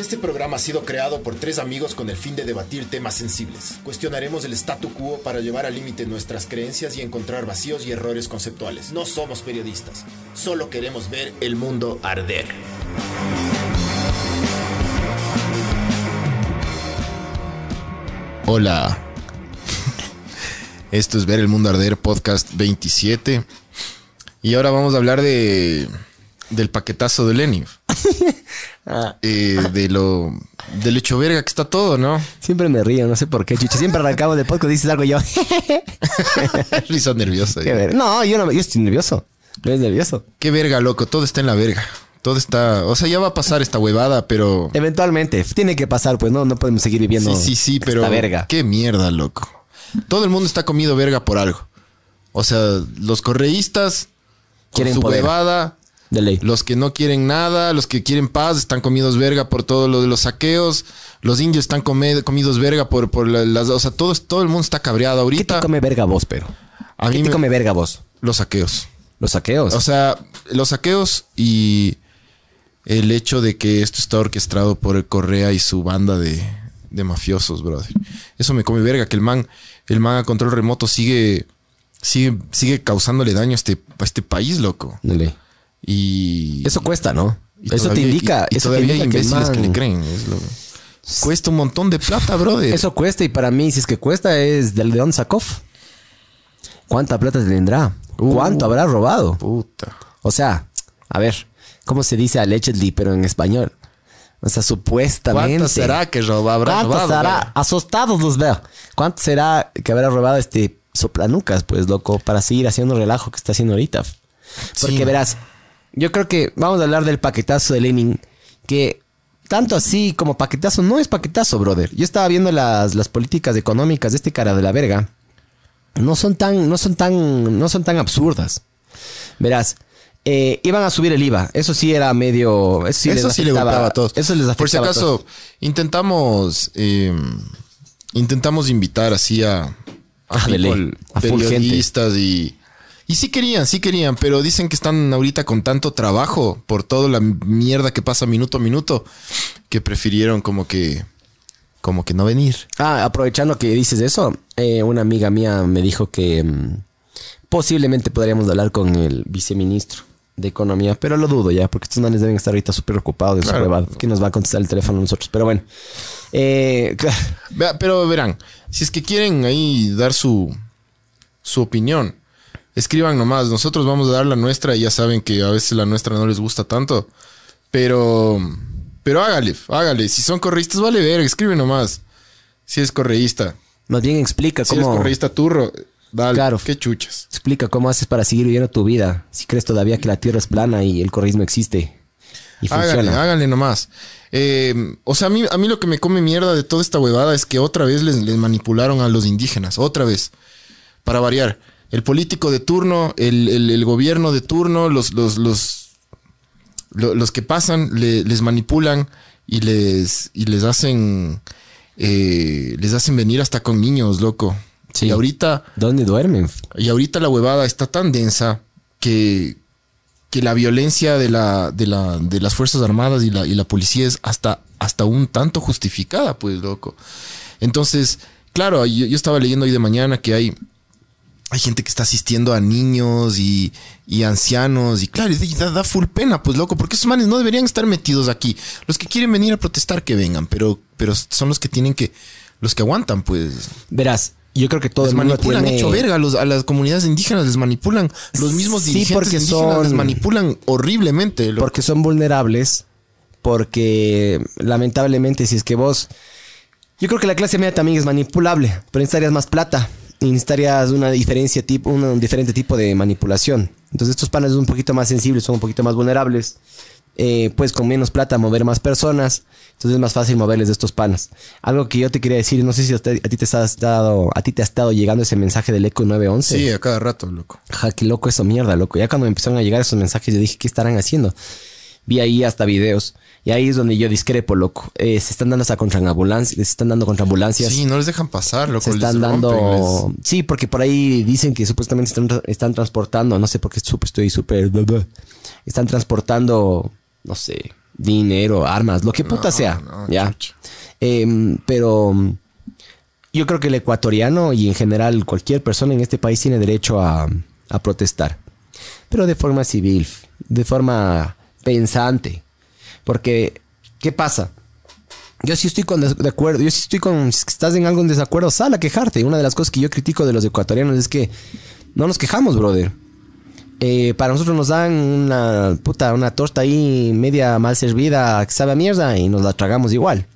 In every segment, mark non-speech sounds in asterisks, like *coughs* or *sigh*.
Este programa ha sido creado por tres amigos con el fin de debatir temas sensibles. Cuestionaremos el statu quo para llevar al límite nuestras creencias y encontrar vacíos y errores conceptuales. No somos periodistas, solo queremos ver el mundo arder. Hola. *laughs* Esto es Ver el Mundo Arder, podcast 27. Y ahora vamos a hablar de del paquetazo de Lenin. *laughs* Eh, de lo del hecho verga que está todo, ¿no? Siempre me río, no sé por qué, chucha. Siempre arrancamos de podcast dices algo y yo. *laughs* *laughs* Risa nerviosa. Qué verga. No, yo no, yo estoy nervioso. No es nervioso. Qué verga, loco. Todo está en la verga. Todo está. O sea, ya va a pasar esta huevada, pero. Eventualmente, tiene que pasar, pues no, no podemos seguir viviendo. Sí, sí, sí, pero. esta verga. Qué mierda, loco. Todo el mundo está comido verga por algo. O sea, los correístas con Quieren su poder. huevada. De ley. Los que no quieren nada, los que quieren paz, están comidos verga por todo lo de los saqueos. Los indios están comidos verga por, por la- las... O sea, todo, todo el mundo está cabreado ¿Qué ahorita. te come verga vos, pero? A ¿Qué mí te me- come verga vos? Los saqueos. Los saqueos. O sea, los saqueos y el hecho de que esto está orquestado por el Correa y su banda de, de mafiosos, brother. Eso me come verga, que el man, el man a control remoto sigue, sigue, sigue causándole daño a este, a este país, loco. De ley. Y Eso cuesta, ¿no? y eso te indica. y, y eso te todavía hay indica el imbéciles que, man- le creen. es lo- cuesta un montón de plata, brother. Eso cuesta y para mí, si es que cuesta, es del León Sakov. ¿Cuánta plata tendrá? Uh. ¿Cuánto habrá robado? Puta. O sea, a ver, ¿cómo se dice allegedly, pero en español? O sea, supuestamente. ¿Cuánto será que roba, habrá ¿Cuánto robado? será? brother? Asustados los veo. ¿Cuánto será que habrá robado este soplanucas, pues, loco, para seguir haciendo el relajo que está haciendo ahorita? Porque Sí. verás, yo creo que vamos a hablar del paquetazo de Lenin, que tanto así como paquetazo no es paquetazo, brother. Yo estaba viendo las, las políticas económicas de este cara de la verga. No son tan, no son tan, no son tan absurdas. Verás, eh, iban a subir el IVA. Eso sí era medio. Eso sí, Eso les sí le golpeaba a todos. Eso les afectaba Por si a acaso, todos. intentamos eh, intentamos invitar así a, a Ah, de people. A periodistas y y sí querían, sí querían, pero dicen que están ahorita con tanto trabajo por toda la mierda que pasa minuto a minuto que prefirieron como que como que no venir. Ah, aprovechando que dices eso, eh, una amiga mía me dijo que mm, posiblemente podríamos hablar con el viceministro de Economía, pero lo dudo ya, porque estos manes deben estar ahorita súper ocupados de su Claro. huevada. ¿Quién nos va a contestar el teléfono a nosotros? Pero bueno, eh, *laughs* claro, pero verán, si es que quieren ahí dar su, su opinión, escriban nomás. Nosotros vamos a dar la nuestra y ya saben que a veces la nuestra no les gusta tanto. Pero, pero hágale, hágale. Si son correístas, vale ver, escribe nomás. Si es correísta. más bien explica Si eres cómo, correísta turro, dale. Claro. Qué chuchas. explica cómo haces para seguir viviendo tu vida. Si crees todavía que la Tierra es plana y el correísmo existe y Hágale, funciona. hágale nomás. Eh, o sea, a mí, a mí lo que me come mierda de toda esta huevada es que otra vez les, les manipularon a los indígenas. Otra vez. Para variar. El político de turno, el, el- el gobierno de turno, los, los, los, lo- los que pasan, le- les manipulan y les, y les hacen. eh, les hacen venir hasta con niños, loco. Sí. Y ahorita. ¿Dónde duermen? Y ahorita la huevada está tan densa que, que la violencia de, la, de, la, de las Fuerzas Armadas y la, y la policía es hasta, hasta un tanto justificada, pues, loco. Entonces, claro, yo, yo estaba leyendo hoy de mañana que hay, hay gente que está asistiendo a niños y, y ancianos y claro, y da, da full pena, pues, loco, porque esos manes no deberían estar metidos aquí. Los que quieren venir a protestar, que vengan, pero, pero son los que tienen que, los que aguantan, pues. Verás, yo creo que todo Les el mundo manipulan tiene... hecho verga a, los- a las comunidades indígenas, les manipulan. Los mismos Sí, dirigentes porque indígenas son- les manipulan horriblemente. loco. Porque son vulnerables. Porque lamentablemente, si es que vos. Yo creo que la clase media también es manipulable, pero necesitarías más plata. Necesitarías una diferencia tipo, un, un diferente tipo de manipulación. Entonces, estos panes son un poquito más sensibles, son un poquito más vulnerables. Eh, pues con menos plata mover más personas. Entonces es más fácil moverles de estos panas. Algo que yo te quería decir, no sé si a, usted- a ti te has dado, a ti te ha estado llegando ese mensaje del Eco 911. Sí, a cada rato, loco. Ja, qué loco eso, mierda, loco. Ya cuando me empezaron a llegar esos mensajes, yo dije, ¿qué estarán haciendo? Vi ahí hasta videos. Y ahí es donde yo discrepo, loco. Eh, se están dando hasta contra ambulancias, se están dando contra ambulancias. Sí, no les dejan pasar, loco. se están dando... les- Sí, porque por ahí dicen que supuestamente están, están transportando, no sé por qué estoy súper... Están transportando, no sé, dinero, armas, lo que puta No, sea, no, ya. Em, pero yo creo que el ecuatoriano y en general cualquier persona en este país tiene derecho a, a protestar, pero de forma civil, de forma pensante, porque ¿qué pasa? Yo sí estoy con de acuerdo, yo sí estoy con, si estás en algo en desacuerdo, sal a quejarte. Una de las cosas que yo critico de los ecuatorianos es que no nos quejamos, brother. Eh, para nosotros nos dan una puta, una torta ahí media mal servida que sabe a mierda y nos la tragamos igual.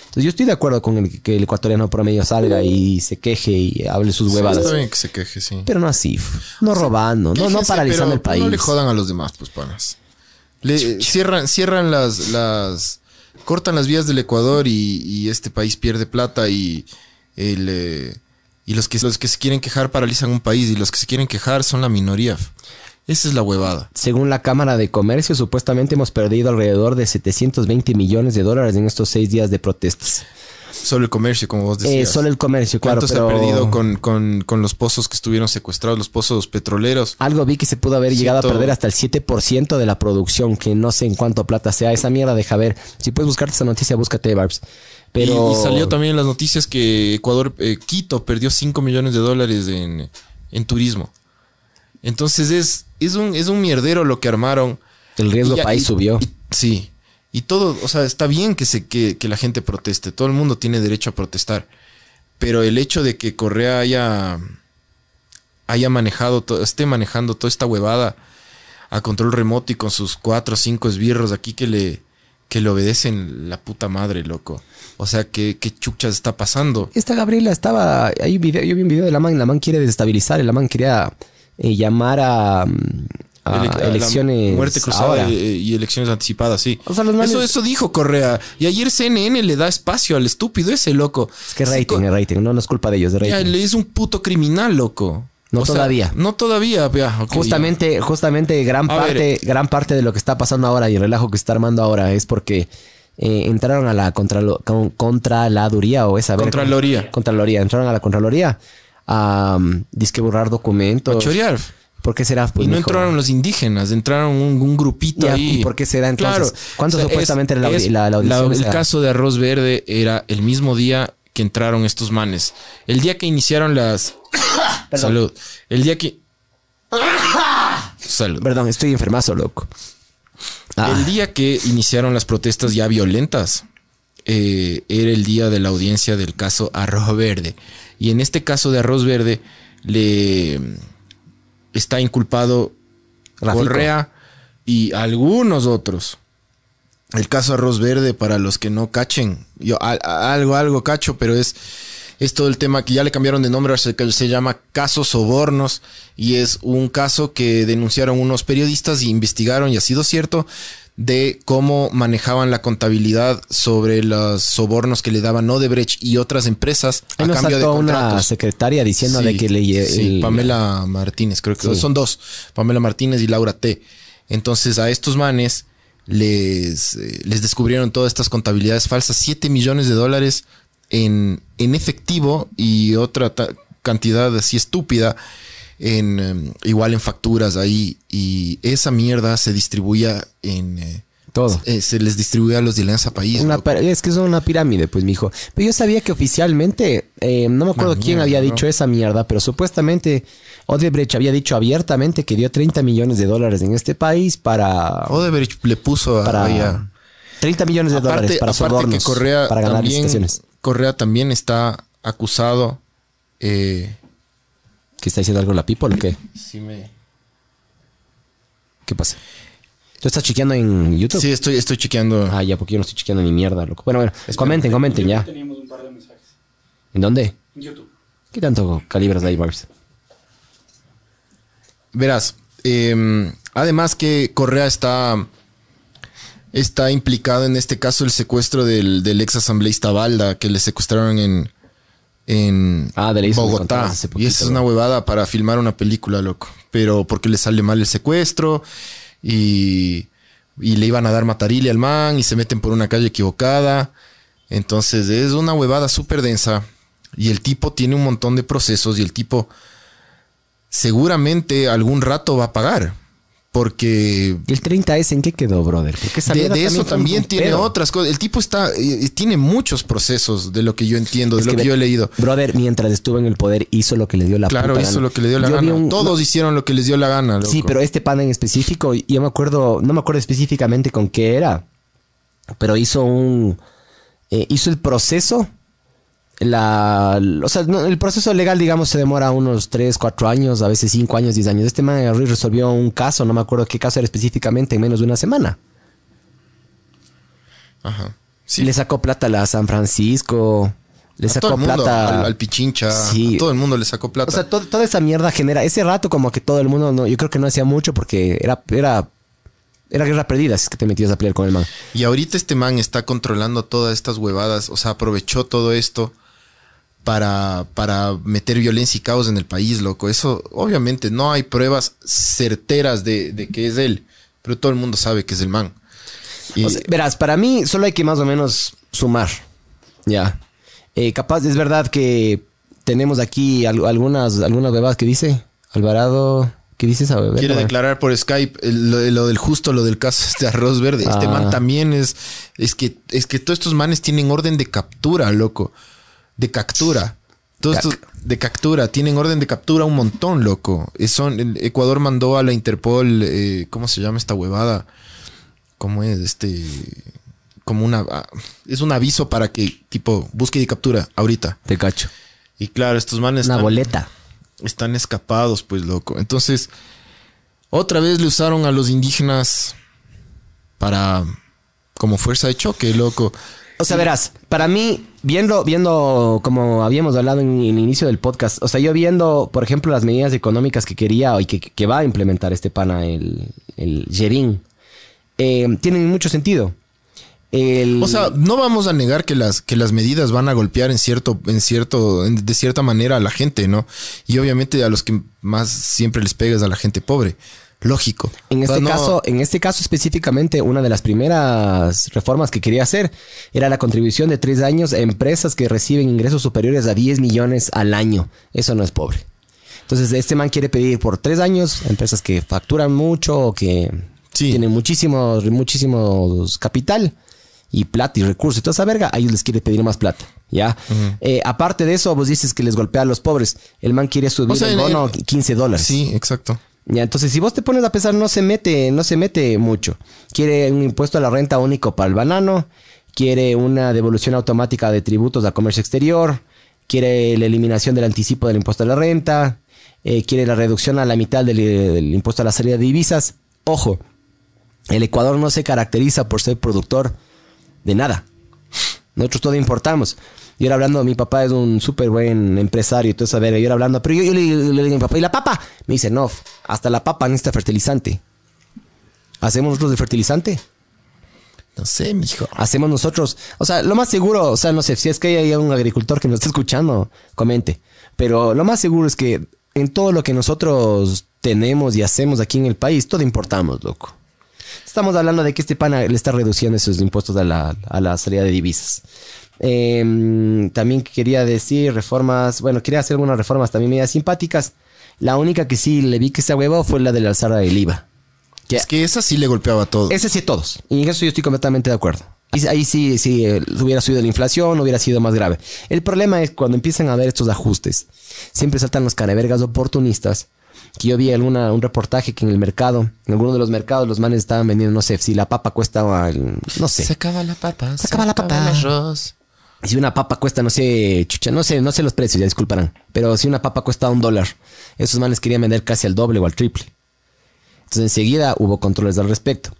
Entonces yo estoy de acuerdo con el, que el ecuatoriano promedio salga y se queje y hable sus Sí, huevadas. está bien que se queje, sí. Pero no así, no robando, no, no paralizando pero el país. No le jodan a los demás, pues, panas. Le, cierran, cierran las, las. Cortan las vías del Ecuador y, y este país pierde plata y el, eh, y los que, los que se quieren quejar paralizan un país y los que se quieren quejar son la minoría. Esa es la huevada. Según la Cámara de Comercio, supuestamente hemos perdido alrededor de 720 millones de dólares en estos seis días de protestas. Solo el comercio, como vos Eh, decías. solo el comercio, claro, ¿Cuánto pero se ha perdido con, con, con los pozos que estuvieron secuestrados, los pozos petroleros? algo vi que se pudo haber llegado a perder hasta el 7% de la producción, que no sé en cuánto plata sea. Esa mierda deja ver. Si puedes buscarte esa noticia, búscate, Barbs. Pero Y, y salió también en las noticias que Ecuador, eh, Quito, perdió 5 millones de dólares en, en turismo. Entonces es, es, un, es un mierdero lo que armaron. el riesgo Y país y- subió. sí. Y todo, o sea, está bien que, se, que, que la gente proteste. Todo el mundo tiene derecho a protestar. Pero el hecho de que Correa haya, haya manejado, esté manejando toda esta huevada a control remoto y con sus cuatro o cinco esbirros aquí que le, que le obedecen la puta madre, loco. O sea, ¿qué, qué chuchas está pasando? Esta Gabriela estaba. Hay video, yo vi un video de la man. La man quiere desestabilizar. La man quería eh, llamar a, mm, a Ele- a la elecciones. muerte cruzada ahora. eh, y elecciones anticipadas, sí. O sea, los manes- eso, eso dijo Correa. Y ayer CNN le da espacio al estúpido ese, loco. Es que rating, es rating. No, no es culpa de ellos, de Ya, rating. le es un puto criminal, loco. No O sea, todavía. no todavía, ya, Justamente, justamente gran A parte, ver. gran parte de lo que está pasando ahora y el relajo que está armando ahora es porque eh, entraron a la contralo- con- contraladuría o esa. Contraloría. Contraloría. Entraron a la contraloría a um, disque borrar documentos. A chorear. ¿Por qué será? Pues, y no entraron los indígenas, entraron un, un grupito ahí. ¿y por qué será entonces? Claro. ¿Cuánto supuestamente era la- es- la- la audición El caso de Arroz Verde era el mismo día que entraron estos manes. El día que iniciaron las... *coughs* Salud. El día que... Salud. Perdón, estoy enfermazo, loco. Ah, El día que iniciaron las protestas ya violentas eh, era el día de la audiencia del caso Arroz Verde. Y en este caso de Arroz Verde le está inculpado Rafico. Correa y algunos otros. El caso Arroz Verde, para los que no cachen, yo a- a- algo, algo cacho, pero es, es todo el tema que ya le cambiaron de nombre, se, se llama caso Sobornos y es un caso que denunciaron unos periodistas y investigaron y ha sido cierto de cómo manejaban la contabilidad sobre los sobornos que le daban Odebrecht y otras empresas a ahí nos cambio de saltó una contratos. secretaria diciendo de que le sí, el- Pamela Martínez, creo que Sí. son dos, Pamela Martínez y Laura T. Entonces a estos manes les, eh, les descubrieron todas estas contabilidades falsas, 7 millones de dólares en, en efectivo y otra cantidad así estúpida en em, igual en facturas ahí y esa mierda se distribuía en eh, todo. eh, se les distribuía a los de Alianza País. Una es que es una pirámide, pues, mijo. Pero yo sabía que oficialmente, eh, no me acuerdo Una quién mierda, había ¿no? dicho esa mierda, pero supuestamente Odebrecht había dicho abiertamente que dio 30 millones de dólares en este país para... Odebrecht le puso a- para ahí a- 30 millones de dólares para aparte sobornos, que Correa para ganar también. Correa también está acusado. Eh, ¿Qué está diciendo algo la people o qué? sí, me- ¿Qué pasa? ¿Tú estás chequeando en YouTube? sí, estoy, estoy chequeando. Ah, ya, porque yo no estoy chequeando ni mierda, loco. Bueno, bueno, comenten, comenten ya. Teníamos un par de mensajes ¿En dónde? en YouTube. ¿Qué tanto calibras ahí, Barbs? Verás, eh, además que Correa está, está implicado en este caso el secuestro del, del ex asambleísta Balda, que le secuestraron en, en Ah, de Bogotá. y esa es una huevada para filmar una película, loco. Pero porque le sale mal el secuestro y, y le iban a dar matarile al man y se meten por una calle equivocada. Entonces es una huevada súper densa. Y el tipo tiene un montón de procesos y el tipo seguramente algún rato va a pagar. Porque ¿Y el 30S en qué quedó, brother? Porque de, de eso también tiene pedo. otras cosas. El tipo está, eh, tiene muchos procesos de lo que yo entiendo, de Es lo que yo he leído. Brother, mientras estuvo en el poder, hizo lo que le dio la Claro, puta hizo gana. lo que le dio la Yo gana. un- Todos hicieron lo que les dio la gana. Sí, pero este pana en específico, yo me acuerdo, no me acuerdo específicamente con qué era, pero hizo un, eh, hizo el proceso, la, o sea, no, el proceso legal, digamos, se demora unos 3, 4 años, a veces 5 años, 10 años. Este man resolvió un caso, no me acuerdo qué caso era específicamente, en menos de una semana. Ajá. Sí. Le sacó plata a la San Francisco, le a todo sacó el mundo, plata al, al Pichincha, Sí. a todo el mundo le sacó plata. O sea, to- toda esa mierda genera. Ese rato, como que todo el mundo, no, yo creo que no hacía mucho porque era, era, era guerra perdida si es que te metías a pelear con el man. Y ahorita este man está controlando todas estas huevadas, o sea, aprovechó todo esto para, para meter violencia y caos en el país, loco. Eso, obviamente, no hay pruebas certeras de, de que es él, pero todo el mundo sabe que es el man. Y- O sea, verás, para mí solo hay que más o menos sumar. Ya. Eh, capaz, es verdad que tenemos aquí al- algunas, algunas bebadas que dice Alvarado. ¿Qué dice esa bebé? Quiere declarar por Skype lo, lo del justo, lo del caso este arroz verde. Este Ah. man también es. Es que, es que todos estos manes tienen orden de captura, loco. De captura. Todos estos de captura. Tienen orden de captura un montón, loco. Es- Son, el Ecuador mandó a la Interpol. eh, ¿Cómo se llama esta huevada? ¿Cómo es? Este. Como una. ah, Es un aviso para que, tipo, busque y captura ahorita. Te cacho. Y claro, estos manes. Una están- boleta. están escapados, pues, loco. Entonces, otra vez le usaron a los indígenas para como fuerza de choque, loco. O sea, verás, para mí, viendo, viendo como habíamos hablado en, el inicio del podcast, o sea, yo viendo, por ejemplo, las medidas económicas que quería y que, va a implementar este pana, el, el Yerin, eh, tienen mucho sentido. O sea, no vamos a negar que las, que las medidas van a golpear en cierto, en cierto, de cierta manera a la gente, ¿no? Y obviamente a los que más siempre les pegas a la gente pobre. Lógico. En este no- caso, en este caso específicamente, una de las primeras reformas que quería hacer era la contribución de tres años a empresas que reciben ingresos superiores a 10 millones al año. Eso no es pobre. Entonces, este man quiere pedir por tres años a empresas que facturan mucho o que Sí. tienen muchísimos, muchísimos capital y plata y recursos y toda esa verga, a ellos les quiere pedir más plata. ¿Ya? Eh, aparte de eso, vos dices que les golpea a los pobres. El man quiere subir O sea, el bono en- 15 dólares. Sí, exacto. Ya, entonces si vos te pones a pensar, no se mete, no se mete mucho. Quiere un impuesto a la renta único para el banano, quiere una devolución automática de tributos al comercio exterior, quiere la eliminación del anticipo del impuesto a la renta, eh, quiere la reducción a la mitad del, impuesto a la salida de divisas. Ojo, el Ecuador no se caracteriza por ser productor de nada. Nosotros todo importamos. Yo era hablando, mi papá es un súper buen empresario y todo eso, a ver, yo era hablando, pero yo, yo le, le digo a mi papá, ¿y la papa? Me dice, no, hasta la papa necesita fertilizante. ¿Hacemos nosotros el fertilizante? No sé, mijo. Hacemos nosotros, o sea, lo más seguro, o sea, no sé, si es que hay un agricultor que nos está escuchando, comente. Pero lo más seguro es que en todo lo que nosotros tenemos y hacemos aquí en el país, todo importamos, loco. Estamos hablando de que este pana le está reduciendo esos impuestos a la, a la salida de divisas. Eh, también quería decir reformas, bueno, quería hacer algunas reformas también medias simpáticas. La única que sí le vi que se huevo fue la de la alzada del IVA. Que Es que esa sí le golpeaba todo. ese sí todos. Y en eso yo estoy completamente de acuerdo. Ahí, ahí sí, sí, eh, hubiera subido la inflación, hubiera sido más grave. El problema es cuando empiezan a haber estos ajustes. Siempre saltan los canevergas oportunistas. Que yo vi alguna, un reportaje que en el mercado, en alguno de los mercados, los manes estaban vendiendo, no sé, si la papa cuesta, no sé. Se acaba la papa. Se acaba la papa. el arroz. Si una papa cuesta, no sé, chucha, no sé, no sé los precios, ya disculparán. Pero si una papa cuesta un dólar, esos manes querían vender casi al doble o al triple. Entonces enseguida hubo controles al respecto.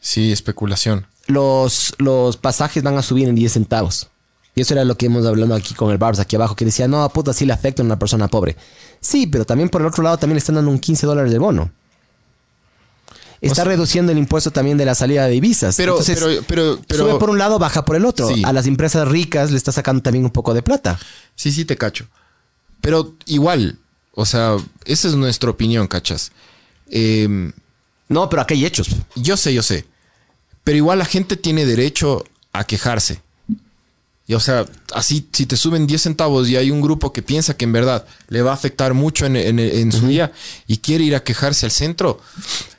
Sí, especulación. los, los pasajes van a subir en 10 centavos. Y eso era lo que hemos hablado aquí con el Barbs aquí abajo, que decía, no, puta, sí le afecta a una persona pobre. Sí, pero también por el otro lado también le están dando un 15 dólares de bono. Está O sea- reduciendo el impuesto también de la salida de divisas. Pero, Entonces, pero, pero, pero. sube por un lado, baja por el otro. Sí. A las empresas ricas le está sacando también un poco de plata. Sí, sí, te cacho. Pero igual, o sea, esa es nuestra opinión, cachas. Eh, No, pero aquí hay hechos. yo sé, yo sé. Pero igual la gente tiene derecho a quejarse. Y o sea, así, si te suben 10 centavos y hay un grupo que piensa que en verdad le va a afectar mucho en, en- en su día y quiere ir a quejarse al centro,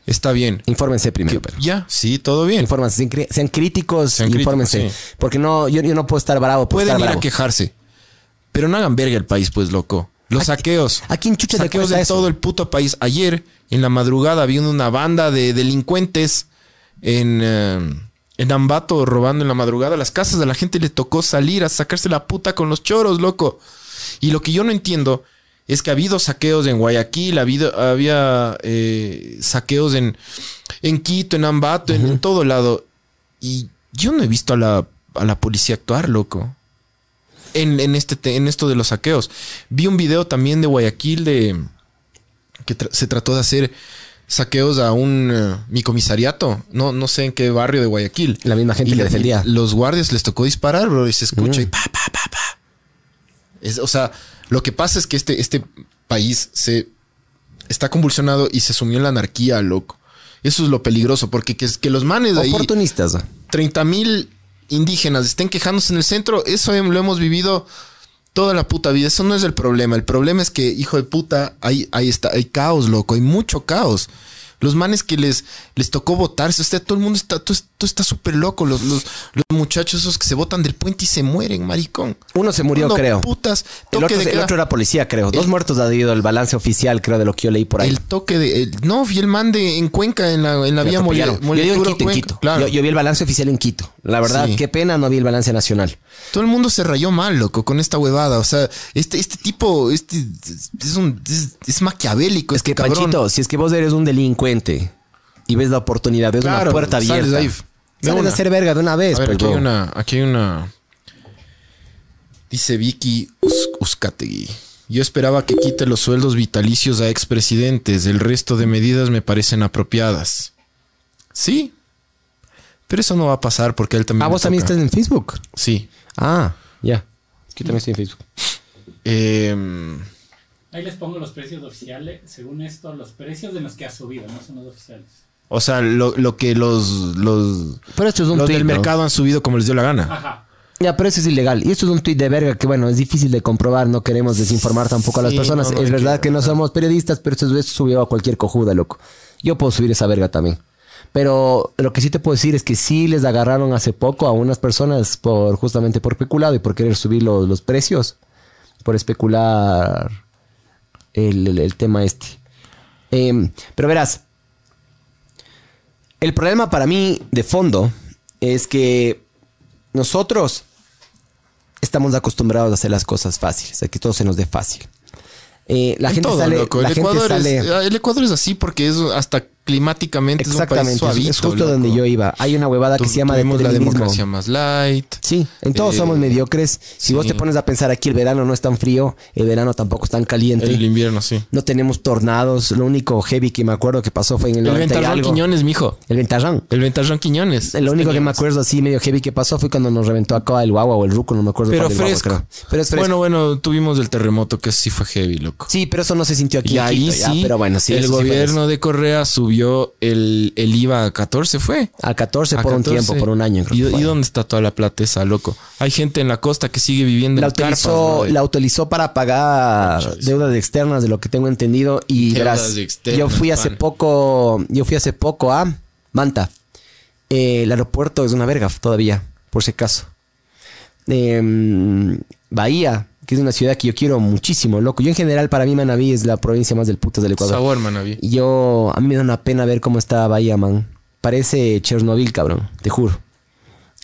está bien. Infórmense primero, ya, sí, todo bien. Infórmense, sean, críticos, Sean críticos, infórmense. sí. Porque no, yo, yo no puedo estar bravo Pueden estar ir a quejarse. Pero no hagan verga el país, pues, loco. Los saqueos. aquí en Chucha Saqueos de eso. todo el puto país. Ayer, en la madrugada, había una banda de delincuentes en, eh, en Ambato robando en la madrugada las casas. A la gente le tocó salir a sacarse la puta con los choros, loco. Y lo que yo no entiendo es que ha habido saqueos en Guayaquil, ha habido, había eh, saqueos en, en Quito, en Ambato, en, en todo lado. Y yo no he visto a la, a la policía actuar, loco. En, en este, te- en esto de los saqueos. Vi un video también de Guayaquil de que tra- se trató de hacer saqueos a un eh, mi comisariato. No, no sé en qué barrio de Guayaquil. La misma gente Y que defendía. Los guardias les tocó disparar, bro, y se escucha y pa, pa, pa, pa. Es- o sea, lo que pasa es que este, este país se está convulsionado y se sumió en la anarquía, loco. Eso es lo peligroso, porque que, que los manes de ahí, Oportunistas. ¿no? 30 mil indígenas estén quejándose en el centro, eso hem- lo hemos vivido toda la puta vida. Eso no es el problema. El problema es que, hijo de puta, hay, ahí está, hay caos, loco, hay mucho caos. Los manes que les, les tocó votarse, o sea, todo el mundo está, todo, todo está súper loco. Los, los, los muchachos esos que se botan del puente y se mueren, maricón. Uno se murió, creo. Putas, El otro, el otro era policía, creo. Dos muertos ha habido el balance oficial, creo, de lo que yo leí por ahí. El toque de. el- no, vi el man de en Cuenca, en la, en la vía atropellaron. Yo. Quito. Claro. Yo, yo vi el balance oficial en Quito. La verdad, Sí. qué pena no vi el balance nacional. Todo el mundo se rayó mal, loco, con esta huevada. O sea, este, este tipo, este es un es, es maquiavélico. Es que, este cabrón. Panchito, si es que vos eres un delincuente y ves la oportunidad, ves Claro, una puerta abierta. ahí. Sales a hacer verga de una vez, A ver, pues, aquí hay una, aquí hay una. Dice Vicky Uzcategui. Yo esperaba que quite los sueldos vitalicios a expresidentes. El resto de medidas me parecen apropiadas. Sí. Pero eso no va a pasar porque él también. Ah, vos también estás en Facebook. Sí. Ah, ya. Aquí también estoy en Facebook. Em, Ahí les pongo los precios oficiales. Según esto, los precios de los que ha subido, no son los oficiales. o sea, lo, lo que los, los, Pero esto es un los tweet, del ¿no? mercado han subido como les dio la gana. Ajá. Ya, pero eso es ilegal. Y esto es un tweet de verga que, bueno, es difícil de comprobar. No queremos desinformar tampoco a las Sí, personas. no, no es verdad que- que no somos periodistas, pero esto, esto subió a cualquier cojuda, loco. Yo puedo subir esa verga también. Pero lo que sí te puedo decir es que sí les agarraron hace poco a unas personas por justamente por especulado y por querer subir los, los precios. Por especular el, el- el tema este. Em, pero verás, el problema para mí de fondo es que nosotros estamos acostumbrados a hacer las cosas fáciles, a que todo se nos dé fácil. Eh, la En gente todo, sale, loco. la El, gente Ecuador sale. es, el Ecuador es así porque es hasta climáticamente es un país Exactamente, es- suavito. es justo loco. donde yo iba. Hay una huevada que se llama tuvimos la democracia más light. Sí, en todos Eh, somos mediocres. Si sí. vos te pones a pensar aquí el verano no es tan frío, el verano tampoco es tan caliente. El invierno, sí. No tenemos tornados. Lo único heavy que me acuerdo que pasó fue en el, El 90 y ventarrón. Quiñones, mijo. El ventarrón. El ventarrón Quiñones. Lo único que me acuerdo así medio heavy que pasó fue cuando nos reventó acá el guagua o el ruco, no me acuerdo Pero guagua, fresco. creo. Pero es fresco. Bueno, bueno, tuvimos el terremoto que sí fue heavy, loco. sí, pero eso no se sintió aquí Y ahí Quito, ya, sí, pero bueno, sí. el sí gobierno de Correa subió el, el IVA a 14, ¿fue? a 14 A por un 14. tiempo, por un año. creo ¿Y, que y dónde está toda la plata esa, loco? Hay gente en la costa que sigue viviendo la en carpas. utilizó, brother. la utilizó para pagar Conchas. deudas externas, de lo que tengo entendido. Y Deudas verás, externas, yo fui hace pan. poco, yo fui hace poco a Manta. Eh, el aeropuerto es una verga todavía, por si acaso. Em, Bahía, que es una ciudad que yo quiero muchísimo, loco. Yo en general, para mí Manaví es la provincia más del putas del Ecuador. Sabor, manaví. Y yo, a mí me da una pena ver cómo está Bahía, man. Parece Chernobyl, cabrón, te juro.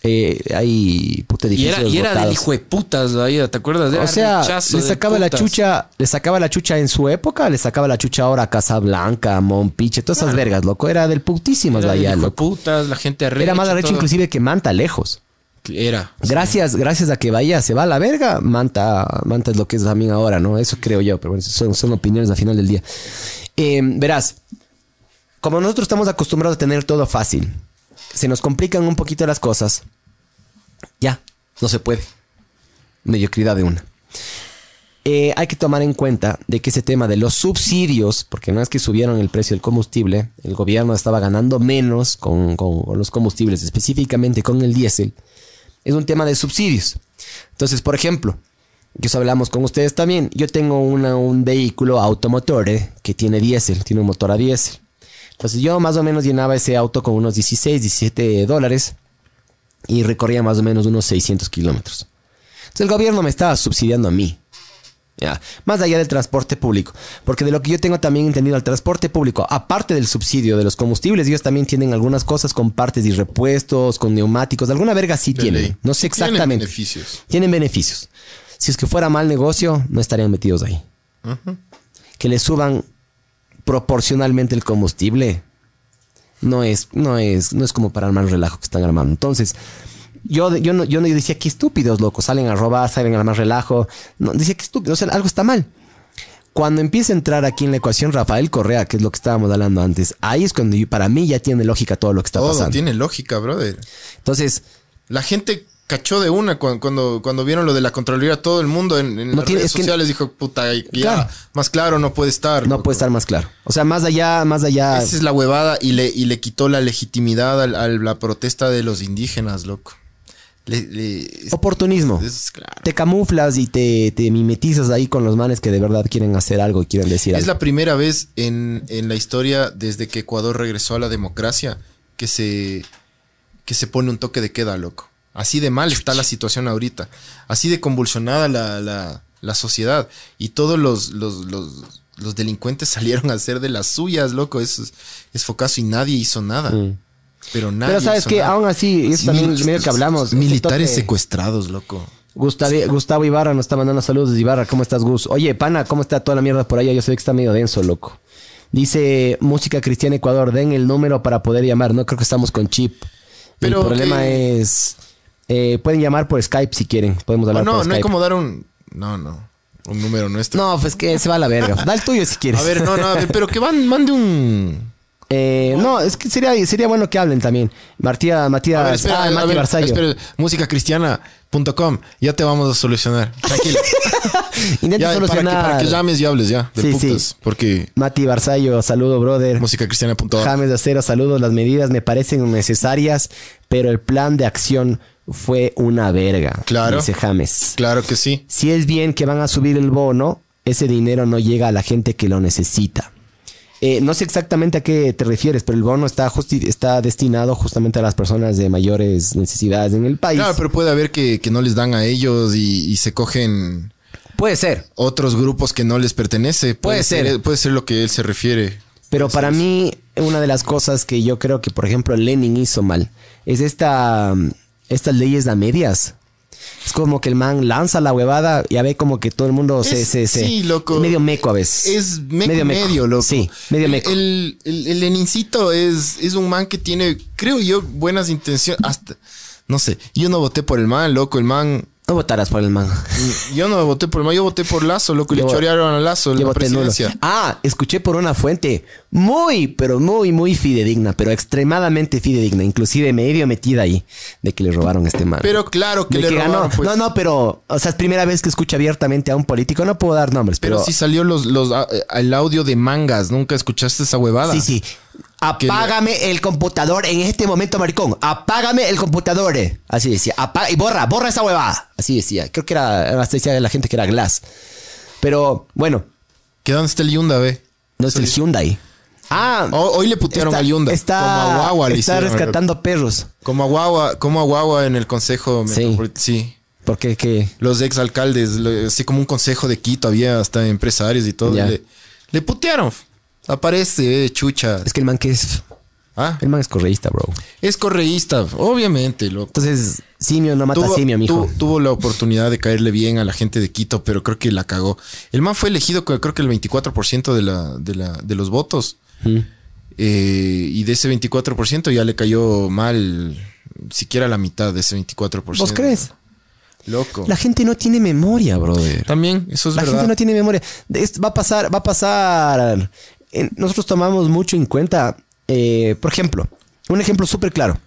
Eh, hay puta Y edificios era, y era del hijo de putas, ahí, ¿te acuerdas? Era O sea, le sacaba la chucha, le sacaba la chucha en su época, le sacaba la chucha ahora a Casablanca, Monpiche, todas esas vergas, loco. Era del putísimas Era del Bahía, hijo de loco. putas, la gente arrecha. Era más arrecho todo. inclusive que Manta lejos. Era. Gracias, gracias a que Bahía se va a la verga, Manta, Manta es lo que es también ahora, ¿no? Eso creo yo, pero bueno, son, son opiniones al final del día. Eh, verás, como nosotros estamos acostumbrados a tener todo fácil, se nos complican un poquito las cosas, ya, no se puede. Mediocridad de una. Eh, hay que tomar en cuenta de que ese tema de los subsidios, porque no es que subieron el precio del combustible, el gobierno estaba ganando menos con- con los combustibles, específicamente con el diésel, es un tema de subsidios. Entonces, por ejemplo, que hablamos con ustedes también, yo tengo un vehículo automotor eh, que tiene diésel, tiene un motor a diésel. Entonces yo más o menos llenaba ese auto con unos 16, 17 dólares y recorría más o menos unos 600 kilómetros. Entonces el gobierno me estaba subsidiando a mí. Ya, más allá del transporte público, porque de lo que yo tengo también entendido, el transporte público, aparte del subsidio de los combustibles, ellos también tienen algunas cosas con partes y repuestos, con neumáticos, alguna verga sí De tienen. ley. No sé Tienen exactamente. beneficios. Tienen beneficios. Si es que fuera mal negocio, no estarían metidos ahí. Que le suban proporcionalmente el combustible no es, no es, no es como para armar un relajo que están armando. Entonces, yo, yo, no, yo no yo decía que estúpidos, locos, salen a robar, salen a armar relajo. No, decía que estúpidos, o sea, algo está mal. Cuando empieza a entrar aquí en la ecuación Rafael Correa, que es lo que estábamos hablando antes, ahí es cuando yo- para mí ya tiene lógica todo lo que está Todo pasando. tiene lógica, brother. Entonces, La gente cachó de una cuando, cuando, cuando vieron lo de la Contraloría. Todo el mundo en, en No las tiene- redes que- sociales dijo, puta, ya, Claro. más claro no puede estar. no loco. puede estar más claro. O sea, más allá, más allá. Esa es la huevada y le, y le quitó la legitimidad al- a la protesta de los indígenas, loco. Le- le- es- Oportunismo. es claro. Te camuflas y te, te mimetizas ahí con los manes que de verdad quieren hacer algo y quieren decir Es algo. la primera vez en, en la historia desde que Ecuador regresó a la democracia que se, que se pone un toque de queda, loco. Así de mal está la situación ahorita. Así de convulsionada la, la- la sociedad. Y todos los, los, los- los delincuentes *laughs* salieron a hacer de las suyas, loco. Es, es focazo y nadie hizo nada. Mm. Pero nadie Pero sabes que aún así, eso también medio que hablamos. Militares secuestrados, loco. Gustavo, Gustavo Ibarra nos está mandando saludos. Ibarra, ¿cómo estás, Gus? Oye, pana, ¿cómo está toda la mierda por allá? Yo sé que está medio denso, loco. Dice Música Cristiana Ecuador, den el número para poder llamar. No creo que estamos con chip. Pero el problema que- es... eh, pueden llamar por Skype si quieren. Podemos Oh, hablar no, por no Skype. hay como dar un. No, no. Un número nuestro. No, pues que se va a la verga. Da el tuyo si quieres. A ver, no, no, a ver, pero que van, mande un. Eh, no, es que sería, sería bueno que hablen también. Martía, Matías, ver, espera, ah, Mati ver, Barzallo. espera, musicacristiana.com. Ya te vamos a solucionar. Tranquilo. *laughs* Intenta Ya, para, que, solucionar. para que llames y hables ya. Sí, putas. sí. Porque Mati Barzallo, saludo, brother. musicacristiana.com. James de Acero, saludos. Las medidas me parecen necesarias, pero el plan de acción fue una verga. Claro. Dice James. Claro que sí. Si es bien que van a subir el bono, ese dinero no llega a la gente que lo necesita. Eh, no sé exactamente a qué te refieres, pero el bono está, justi- está destinado justamente a las personas de mayores necesidades en el país. Claro, pero puede haber que, que no les dan a ellos y, y se cogen Puede ser. otros grupos que no les pertenece. Puede ser. Puede ser lo que él se refiere. Pero para mí, una de las cosas que yo creo que, por ejemplo, Lenin hizo mal es esta, mm, estas leyes a medias. Es como que el man lanza la huevada y a ve como que todo el mundo se, Es- se, se- sí, loco. medio meco a veces. Es meco medio, loco. Sí, medio meco. El, el, el Lenincito es, es un man que tiene, creo yo, buenas intenciones. Hasta, no sé, yo no voté por el man, loco. El man, No votarás por el man. yo no voté por el man, yo voté por Lazo, loco. y Yo le chorearon a Lazo en Yo la voté nulo. presidencia. Ah, escuché por una fuente muy, pero muy, muy fidedigna, pero extremadamente fidedigna, inclusive medio metida ahí, de que le robaron a este man. Pero claro que De le que robaron, ganó. pues. No, no, pero, o sea, es primera vez que escucho abiertamente a un político. No puedo dar nombres, Pero, pero. sí salió los, los, eh, el audio de mangas. ¿Nunca escuchaste esa huevada? Sí, sí. Apágame el computador en este momento, maricón. Apágame el computador. eh. Así decía. Y borra, borra esa huevada. Así decía. Creo que era, hasta decía la gente que era Glass. Pero, bueno, ¿Que dónde está el Yunda, ve? no es el Hyundai. Ah, Ho- Hoy le putearon está, al Yunda. Está, como a Guagua le está hicieron. rescatando perros. Como a Guagua, como a Guagua en el consejo Sí. sí. Porque que. los ex alcaldes, así como un consejo de Quito, había hasta empresarios y todo. Le, le putearon. Aparece, eh, chucha. Es que el man que es. Ah, El man es correísta, bro. es correísta, obviamente, loco. Entonces, simio no mata Tuvo, simio, mijo. tu- tuvo la oportunidad de caerle bien a la gente de Quito, pero creo que la cagó. El man fue elegido con creo que el 24% de, la, de, la, de los votos. Mm. Eh, y de ese 24% ya le cayó mal siquiera la mitad de ese 24%. ¿Vos crees? Loco. La gente no tiene memoria, brother. También, eso es La verdad. gente no tiene memoria. Va a pasar, va a pasar. Nosotros tomamos mucho en cuenta, eh, por ejemplo, un ejemplo súper claro.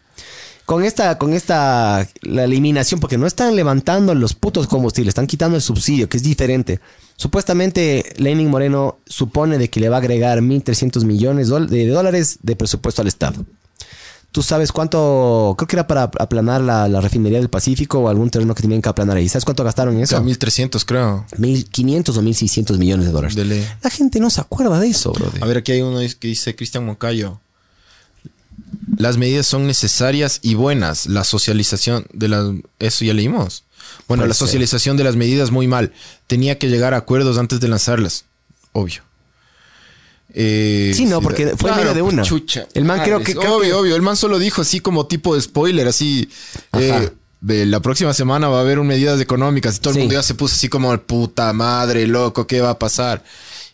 Con esta, con esta, la eliminación, porque no están levantando los putos combustibles, están quitando el subsidio, que es diferente. Supuestamente, Lenin Moreno supone de que le va a agregar 1.300 millones de dólares de presupuesto al Estado. ¿Tú sabes cuánto? Creo que era para aplanar la, la refinería del Pacífico o algún terreno que tenían que aplanar ahí. ¿Sabes cuánto gastaron en O eso? sea, 1300 creo. 1.500 o 1.600 millones de dólares. La gente no se acuerda de eso, brother. A ver, aquí hay uno que dice Cristian Moncayo. Las medidas son necesarias y buenas. La socialización de las... Eso ya leímos. Bueno, Puede la ser. socialización de las medidas muy mal. Tenía que llegar a acuerdos antes de lanzarlas. Obvio. Eh, Sí, no, porque fue medio de una. Chucha. El man creo que- creo obvio, obvio. El man solo dijo así como tipo de spoiler, así. eh, de la próxima semana va a haber un medidas económicas y todo Sí. el mundo ya se puso así como puta madre, loco, ¿qué va a pasar?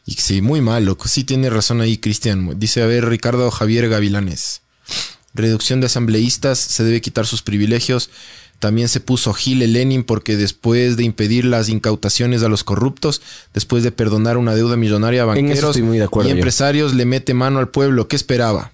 Y sí, muy mal, loco. Sí tiene razón ahí, Cristian. Dice, a ver, Ricardo Javier Gavilanes. Reducción de asambleístas, se debe quitar sus privilegios. También se puso Gile Lenin porque después de impedir las incautaciones a los corruptos, después de perdonar una deuda millonaria a banqueros estoy muy de acuerdo y yo. empresarios, le mete mano al pueblo. ¿Qué esperaba?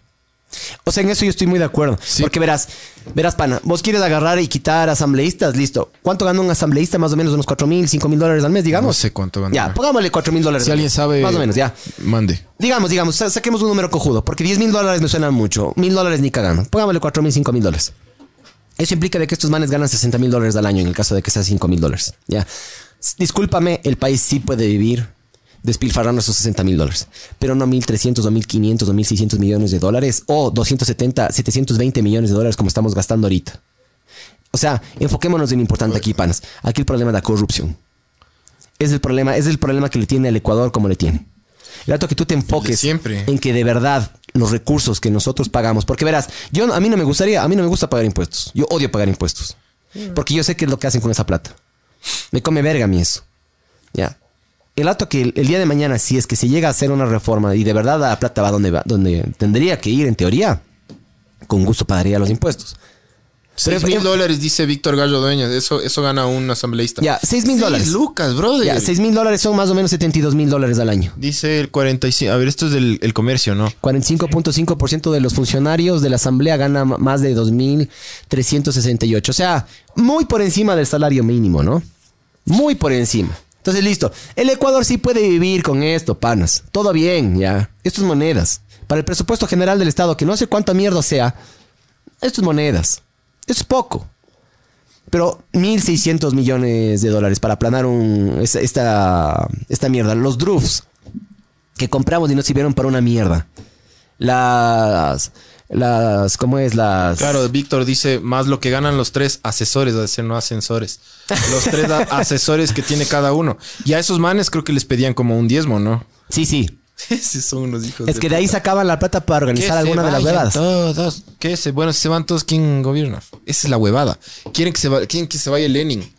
O sea, en eso yo estoy muy de acuerdo. Sí. Porque verás, verás, pana, vos quieres agarrar y quitar asambleístas, listo. ¿Cuánto gana un asambleísta? Más o menos unos 4 mil, 5 mil dólares al mes, digamos. No sé cuánto gana. Ya, pongámosle 4 mil dólares. Si al alguien mes. sabe, Más o menos, ya. Mande. Digamos, digamos, sa- saquemos un número cojudo, porque 10 mil dólares me suenan mucho. Mil dólares ni cagando. Pongámosle 4 mil, 5 mil dólares. Eso implica de que estos manes ganan 60 mil dólares al año en el caso de que sea 5 mil dólares. Ya. Discúlpame, el país sí puede vivir despilfarrando esos 60 mil dólares, pero no 1.300 o 1.500 o 1.600 millones de dólares o 270, 720 millones de dólares como estamos gastando ahorita. O sea, enfoquémonos en lo importante aquí, panas. Aquí el problema es la corrupción. Es el problema, es el problema que le tiene al Ecuador como le tiene. El rato que tú te enfoques siempre. en que de verdad los recursos que nosotros pagamos, porque verás, yo a mí no me gustaría, a mí no me gusta pagar impuestos. Yo odio pagar impuestos. Porque yo sé qué es lo que hacen con esa plata. Me come verga a mí eso. Ya. El rato que el, el día de mañana, si es que se llega a hacer una reforma y de verdad la plata va donde va, donde tendría que ir en teoría, con gusto pagaría los impuestos. Seis Pero- mil dólares, dice Víctor Gallo Dueñas. Eso, eso gana un asambleísta. Ya, seis mil Seis dólares. lucas, brother. Ya, 6 mil dólares son más o menos 72 mil dólares al año. Dice el 45. A ver, esto es del el comercio, ¿no? 45.5% de los funcionarios de la asamblea gana más de 2.368. O sea, muy por encima del salario mínimo, ¿no? Muy por encima. Entonces, listo. El Ecuador sí puede vivir con esto, panas. Todo bien, ya. Esto es monedas. Para el presupuesto general del Estado, que no sé cuánta mierda sea, esto es monedas. Es poco. Pero 1.600 millones de dólares para aplanar un, esta, esta, esta mierda. Los DRUFs que compramos y no sirvieron para una mierda. Las. Las. ¿Cómo es? Las. Claro, Víctor dice más lo que ganan los tres asesores, a decir, no ascensores. Los tres *laughs* asesores que tiene cada uno. Y a esos manes creo que les pedían como un diezmo, ¿no? Sí, sí. *laughs* Esos son unos hijos Es que de ahí sacaban la plata para Que organizar alguna de las huevadas. Todos. ¿Qué se? Bueno, si se van todos, ¿quién gobierna? Esa es la huevada. Quieren que se, va, quieren que se vaya Lenin.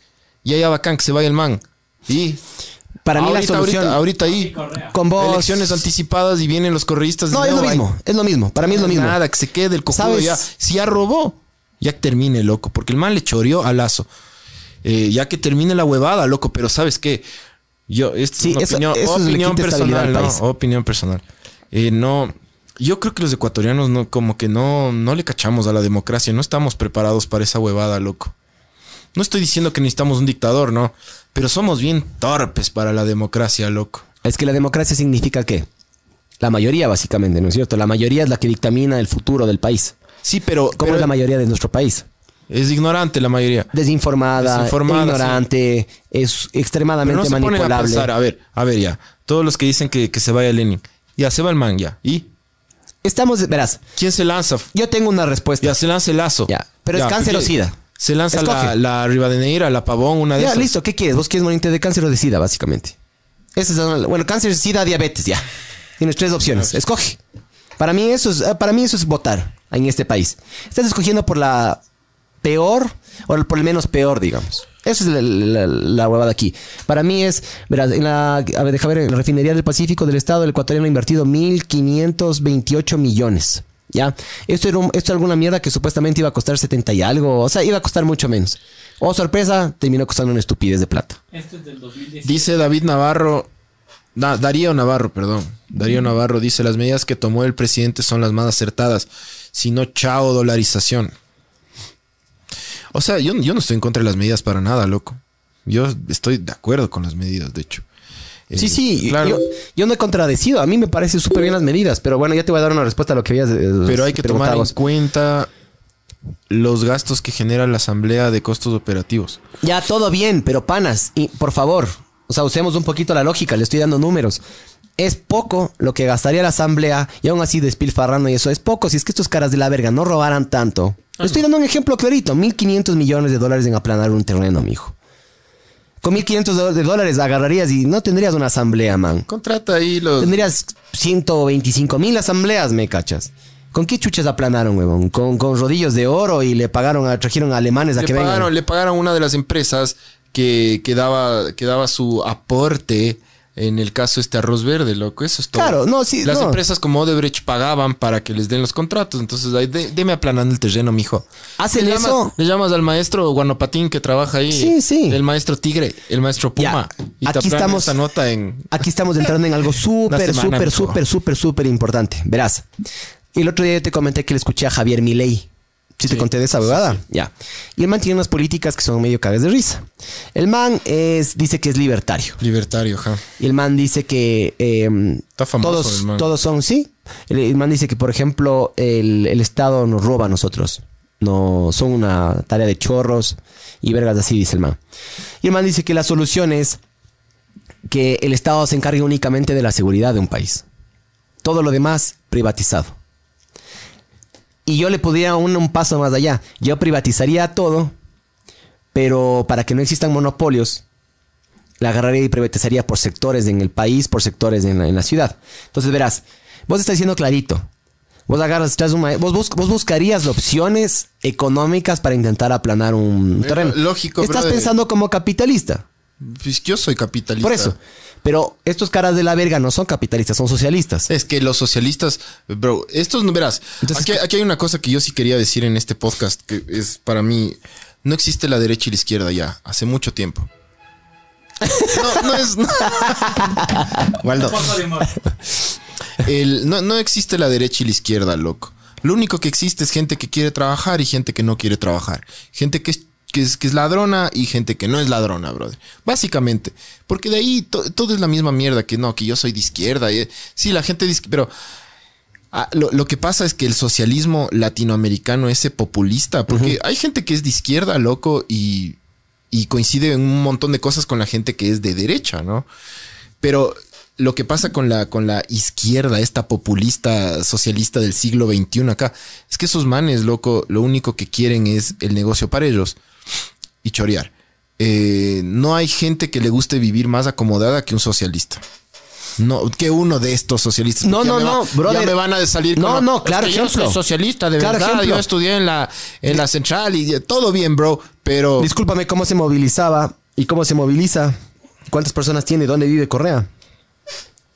Y allá bacán que se vaya el man. Y Para mí la solución. ahorita, ahí. Con vos. Elecciones anticipadas y vienen los correístas. No, es lo mismo. Es lo mismo. Para mí es lo mismo. Nada, que se quede el cojudo ya. Si ya robó, ya que termine, loco. Porque el man le choreó a Lazo. Eh, ya que termine la huevada, loco. Pero ¿sabes qué? Yo, esto Sí, es una eso- opinión, eso personal, al ¿no? Opinión personal. Eh, no, yo creo que los ecuatorianos no, como que no, no le cachamos a la democracia. No estamos preparados para esa huevada, loco. No estoy diciendo que necesitamos un dictador, no. Pero somos bien torpes para la democracia, loco. Es que la democracia significa que la mayoría, básicamente, ¿no es cierto? La mayoría es la que dictamina el futuro del país. Sí, pero, ¿Cómo pero es la mayoría de nuestro país? Es ignorante la mayoría. Desinformada, Desinformada, ignorante, es Pero extremadamente no se ponen a manipulable. pensar, a ver, a ver ya. Todos los que dicen que, que se vaya Lenin. Ya, se va el man, ya. ¿Y Estamos, verás, quién se lanza? yo tengo una respuesta. Ya, se lanza el lazo. Ya, pero es cáncer o sida. Se lanza la, Escoge. la Rivadeneira, la Pavón, una de Ya, esas. listo, ¿qué quieres? ¿Vos quieres morirte de cáncer o de sida, básicamente? Esa es la- bueno, cáncer, sida, diabetes, ya. Tienes tres opciones. Escoge. Para mí eso es, eh, para mí eso es votar en este país. Estás escogiendo por la peor o por el menos peor, digamos. Esa es la, la, la huevada aquí. Para mí es, verás, en la, a ver, deja ver, en la refinería del Pacífico del Estado, el ecuatoriano ha invertido 1.528 millones. ¿Ya? Esto era, un- esto era alguna mierda que supuestamente iba a costar 70 y algo. O sea, iba a costar mucho menos. Oh, sorpresa, terminó costando una estupidez de plata. Esto es del 2017. Dice David Navarro, da- Darío Navarro, perdón. Darío Navarro dice, las medidas que tomó el presidente son las más acertadas. Si no, chao, dolarización. O sea, yo, yo no estoy en contra de las medidas para nada, loco. Yo estoy de acuerdo con las medidas, de hecho. Eh, Sí, sí, claro. yo, yo no he contradecido. A mí me parecen súper bien las medidas, pero bueno, ya te voy a dar una respuesta a lo que habías eh, pero hay que tomar en cuenta los gastos que genera la asamblea de costos operativos. Ya, todo bien, pero panas, y por favor, o sea, usemos un poquito la lógica, le estoy dando números. Es poco lo que gastaría la asamblea y aún así despilfarrando y eso es poco. Si es que estos caras de la verga no robaran tanto. Estoy dando un ejemplo clarito. 1.500 millones de dólares en aplanar un terreno, mijo. Con 1.500 do- de dólares agarrarías y no tendrías una asamblea, man. Contrata ahí los... Tendrías 125 mil asambleas, me cachas. ¿Con qué chuchas aplanaron, huevón? Con, con rodillos de oro y le pagaron, a, trajeron a alemanes a Le que pagaron, vengan. le pagaron una de las empresas que, que, daba, que daba su aporte en el caso este arroz verde, loco. Eso es todo. Claro, no, sí, Las no. empresas como Odebrecht pagaban para que les den los contratos. Entonces, ahí, de- deme aplanando el terreno, mijo. ¿Hacen le eso? Llamas, le llamas al maestro Guanopatín que trabaja ahí. Sí, sí. El maestro Tigre, el maestro Puma. Ya, y aquí estamos- esa nota en... Aquí estamos entrando en algo *laughs* súper, súper, súper, súper, súper importante. Verás. El otro día yo te comenté que le escuché a Javier Milei. ¿Sí, te conté de esa bebada? Ya. Y el man tiene unas políticas que son medio cagas de risa. El man es, dice que es libertario. Libertario, ja. Y el man dice que eh, Está famoso todos, el man. todos son, sí. El, el man dice que, por ejemplo, el, el Estado nos roba a nosotros. No, son una tarea de chorros y vergas así, dice el man. Y el man dice que la solución es que el Estado se encargue únicamente de la seguridad de un país. Todo lo demás privatizado. Y yo le podría un, un paso más allá. Yo privatizaría todo, pero para que no existan monopolios, la agarraría y privatizaría por sectores en el país, por sectores en la, en la ciudad. Entonces verás, vos estás diciendo clarito. Vos agarras, traes un ma- vos, bus- vos buscarías opciones económicas para intentar aplanar un terreno. lógico, Estás brother. pensando como capitalista. Pues yo soy capitalista. Por eso. Pero estos caras de la verga no son capitalistas, son socialistas. Es que los socialistas, bro, estos no verás. Entonces, aquí, aquí hay una cosa que yo sí quería decir en este podcast que es para mí no existe la derecha y la izquierda ya hace mucho tiempo. No, no es no, *laughs* humor. el- no, no existe la derecha y la izquierda, loco. Lo único que existe es gente que quiere trabajar y gente que no quiere trabajar. Gente que es, que es, que es ladrona y gente que no es ladrona, brother. Básicamente. Porque de ahí to- todo es la misma mierda que no, que yo soy de izquierda. y- sí, la gente dice, pero Ah, lo, lo que pasa es que el socialismo latinoamericano es ese populista, porque hay gente que es de izquierda, loco, y, y coincide en un montón de cosas con la gente que es de derecha, ¿no? Pero lo que pasa con la, con la izquierda, esta populista socialista del siglo XXI acá, es que esos manes, loco, lo único que quieren es el negocio para ellos y chorear. Eh, no hay gente que le guste vivir más acomodada que un socialista. No, que uno de estos socialistas. No, no, me va- no, brother. Ya me van a salir No, con- no, "Es claro que yo soy socialista, de Claro verdad. ejemplo. Yo estudié en la, en la central y todo bien, bro. Pero Discúlpame, ¿cómo se movilizaba y cómo se moviliza? ¿Cuántas personas tiene? ¿Dónde vive Correa?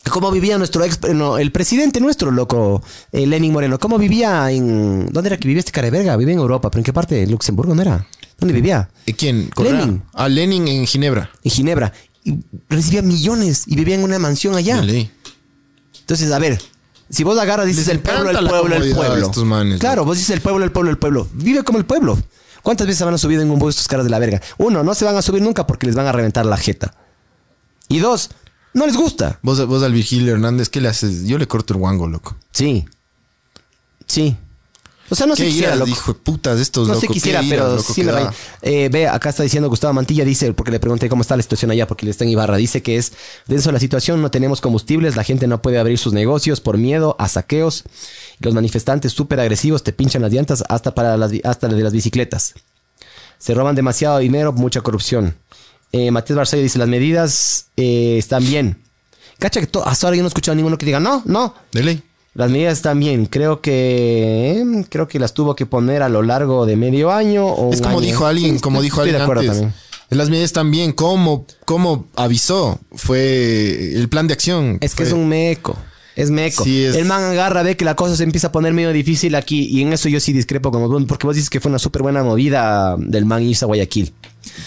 ¿Cómo vivía nuestro ex, no, el presidente nuestro, loco, eh, Lenin Moreno? ¿Cómo vivía en... ¿Dónde era que vivía este cara de verga? Vivía en Europa, pero ¿en qué parte? ¿En Luxemburgo no era? ¿Dónde vivía? ¿eh, ¿quién? Correa. Lenin. A Lenin en Ginebra. En Ginebra. Y recibía millones y vivía en una mansión allá. De ley. Entonces, a ver, si vos agarras, dices el pueblo, el pueblo, el pueblo. estos manes, claro, vos dices el pueblo, el pueblo, el pueblo. Vive como el pueblo. ¿Cuántas veces se van a subir en un bus estos caras de la verga? Uno, no se van a subir nunca porque les van a reventar la jeta. Y dos, no les gusta. Vos, vos al Virgilio Hernández, ¿qué le haces? Yo le corto el guango, loco. Sí. Sí. O sea, no ¿Qué sé quisiera, loco. hijo de putas estos, No loco? sé ¿Qué quisiera, iras, pero loco, sí da? raya. Eh, ve, acá está diciendo Gustavo Mantilla, dice, porque le pregunté cómo está la situación allá, porque él está en Ibarra. Dice que es denso la situación, no tenemos combustibles, la gente no puede abrir sus negocios por miedo a saqueos. Los manifestantes súper agresivos te pinchan las llantas hasta para las, hasta de las bicicletas. Se roban demasiado dinero, mucha corrupción. Eh, Matías Barzallo dice, las medidas eh, están bien. Cacha que hasta ahora yo no he escuchado a ninguno que diga, no, no, De ley. Las medidas bien. Creo que creo que las tuvo que poner a lo largo de medio año o Es un como año. dijo alguien, como dijo estoy alguien de acuerdo antes. también. Las medidas también, ¿cómo, cómo avisó? Fue el plan de acción. Es que Fue- es un meco. Es meco. Sí, es- El man agarra, ve que la cosa se empieza a poner medio difícil aquí. Y en eso yo sí discrepo con vos, porque vos dices que fue una súper buena movida del man irse a Guayaquil.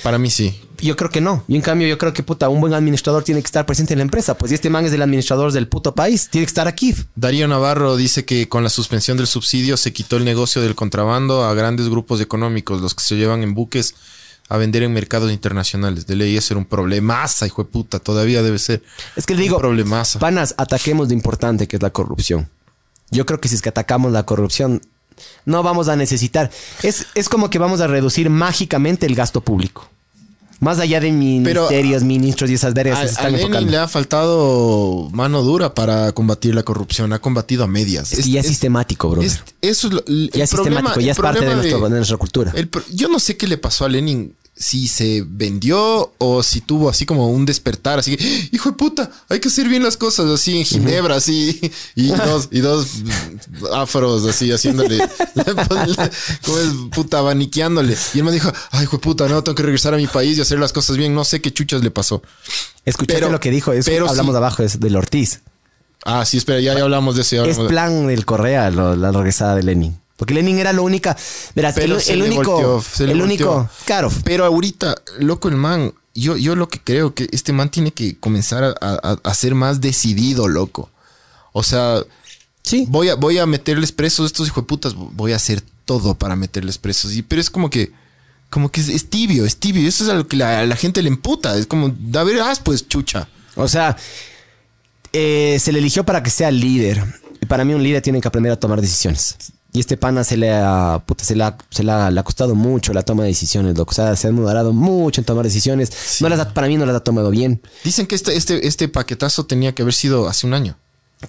Para mí sí. Yo creo que no. Y en cambio, yo creo que puta, un buen administrador tiene que estar presente en la empresa. Pues y este man es el administrador del puto país. Tiene que estar aquí. Darío Navarro dice que con la suspensión del subsidio se quitó el negocio del contrabando a grandes grupos económicos, los que se llevan en buques a vender en mercados internacionales. De ley eso era un problemaza, hijo de puta. Todavía debe ser. Es que un digo, problemaza. panas, ataquemos lo importante que es la corrupción. Yo creo que si es que atacamos la corrupción, no vamos a necesitar. Es, es como que vamos a reducir mágicamente el gasto público. Más allá de ministerios, ministros y esas vergas A, que se a están Lenin enfocando. le ha faltado mano dura para combatir la corrupción. Ha combatido a medias. Es que ya es sistemático, bro. es- eso es lo- el ya es problema- sistemático, ya es parte de, problema nuestro- de nuestra cultura. el yo no sé qué le pasó a Lenin. Si se vendió o si tuvo así como un despertar, así que, "¡Ah, hijo de puta, hay que hacer bien las cosas, así en Ginebra, así, y *laughs* dos, y dos afros, así, haciéndole, *laughs* como es puta, abaniqueándole. Y él me dijo, ay, hijo de puta, no, tengo que regresar a mi país y hacer las cosas bien, no sé qué chuchas le pasó. Escuchaste pero- lo que dijo, eso pero hablamos sí. abajo es del Ortiz. Ah, sí, espera, ya, ya hablamos de eso. ya Es hablamos plan del Correa, lo- la regresada de Lenin. Porque Lenin era lo única. Verás, Pero el, se el le único. volteó, se le el volteó. único. Claro. Pero ahorita, loco, el man, yo, yo lo que creo que este man tiene que comenzar a, a- a ser más decidido, loco. O sea, Sí. voy a, voy a meterles presos a estos hijos de putas, voy a hacer todo para meterles presos. Y, pero es como que, como que es, es tibio, es tibio. Eso es a lo que la, a la gente le emputa. Es como, a ver, haz pues, chucha. O sea, eh, se le eligió para que sea líder. Y para mí, un líder tiene que aprender a tomar decisiones. Y este pana se le ha, puta, se le ha, se le ha, le ha costado mucho la toma de decisiones, loco. O sea, se ha demorado mucho en tomar decisiones. No las ha- para mí no las ha tomado bien. Dicen que este, este, este paquetazo tenía que haber sido hace un año.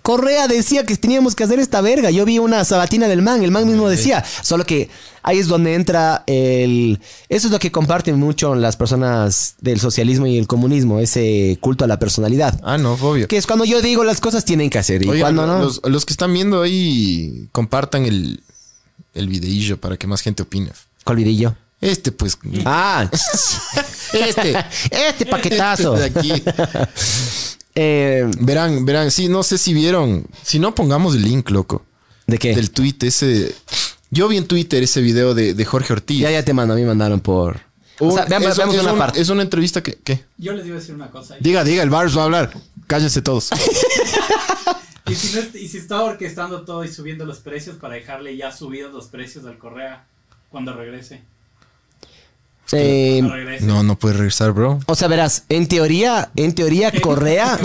Correa decía que teníamos que hacer esta verga. Yo vi una sabatina del man, el man mismo decía. Solo que ahí es donde entra el... Eso es lo que comparten mucho las personas del socialismo y el comunismo, ese culto a la personalidad. Ah, no, obvio. Que es cuando yo digo las cosas tienen que hacer y cuando no... los, los que están viendo ahí, compartan el, el videillo para que más gente opine. ¿Cuál videillo? Este, pues. Ah, *laughs* Este. *laughs* este paquetazo. Este de aquí. *laughs* Eh, Verán, verán. Sí, no sé si vieron. Si no, pongamos el link, loco. ¿De qué? Del tweet ese. Yo vi en Twitter ese video de, de Jorge Ortiz. Ya, ya te mando, a mí me mandaron por... O sea, Un- veamos, es, veamos es una un- parte. es una entrevista que. ¿Qué? Yo les iba a decir una cosa. Diga, diga, el Bars va a hablar. Cállense todos. *laughs* Y si, no, y si está orquestando todo y subiendo los precios para dejarle ya subidos los precios del Correa cuando regrese. Eh. No, no puede regresar, bro. o sea, verás, en teoría, en teoría, *laughs* Correa...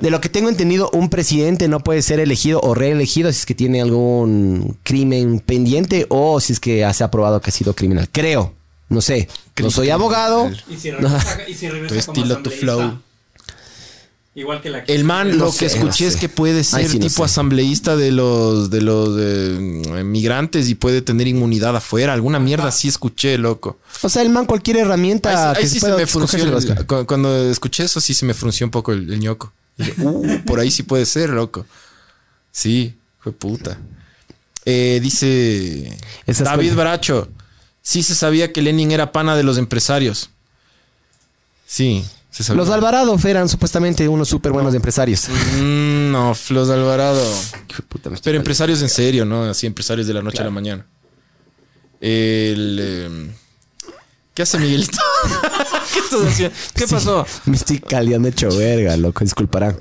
De lo que tengo entendido, un presidente no puede ser elegido o reelegido si es que tiene algún crimen pendiente o si es que se ha probado que ha sido criminal. Creo. No sé. No soy abogado. Y si regresa, y si regresa Tu estilo, tu flow. Igual que la El man, No lo sé, que escuché no es sé. que puede ser Ay, sí, no tipo sé. asambleísta de los de los eh, migrantes y puede tener inmunidad afuera. Alguna mierda sí escuché, loco. O sea, el man cualquier herramienta Ahí, ahí que sí se se me cuando escuché eso, sí se me frunció un poco el, el ñoco. Dije, uh, por ahí sí puede ser, loco. Sí, fue puta. Eh, dice Esas David cosas. Bracho. Sí se sabía que Lenin era pana de los empresarios. Sí, se. Los Alvarado eran supuestamente unos súper buenos empresarios. Mm, no, Flos Alvarado. Puta, Pero empresarios en serio, ¿no? Así empresarios de la noche a la mañana. El... eh, ¿Qué hace Miguelito? *laughs* ¿Qué estás haciendo? ¿Qué Sí, pasó? Me estoy caliando hecho verga, loco. Disculparán.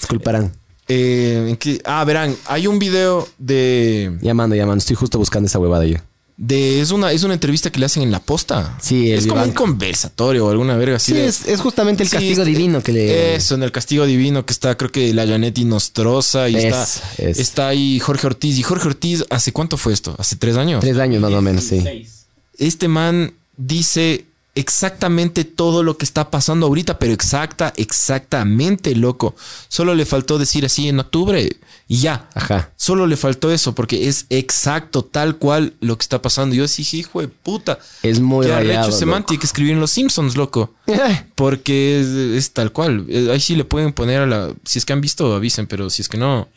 Disculparán. Eh. Ah, verán, hay un video de, Llamando, llamando. Estoy justo buscando esa huevada yo. De es una es una entrevista que le hacen en la posta. Sí, es como un conversatorio o alguna verga así. Sí, de- es, es justamente el Sí, castigo este- divino que le... Eso, en el castigo divino que está, creo que la Janetti Nostroza y Es, está, es. está ahí Jorge Ortiz. ¿Y Jorge Ortiz hace cuánto fue esto? ¿Hace tres años? Tres años más o menos, sí. 16. Este man dice exactamente todo lo que está pasando ahorita, pero exacta, exactamente, loco. Solo le faltó decir así en octubre y ya. Ajá. Solo le faltó eso porque es exacto, tal cual lo que está pasando. Yo dije, hijo de puta. Es muy ¿Qué rayado. Tiene que escribir en Los Simpsons, loco. *laughs* Porque es, es tal cual. Eh, Ahí sí le pueden poner a la... Si es que han visto, avisen, pero si es que no...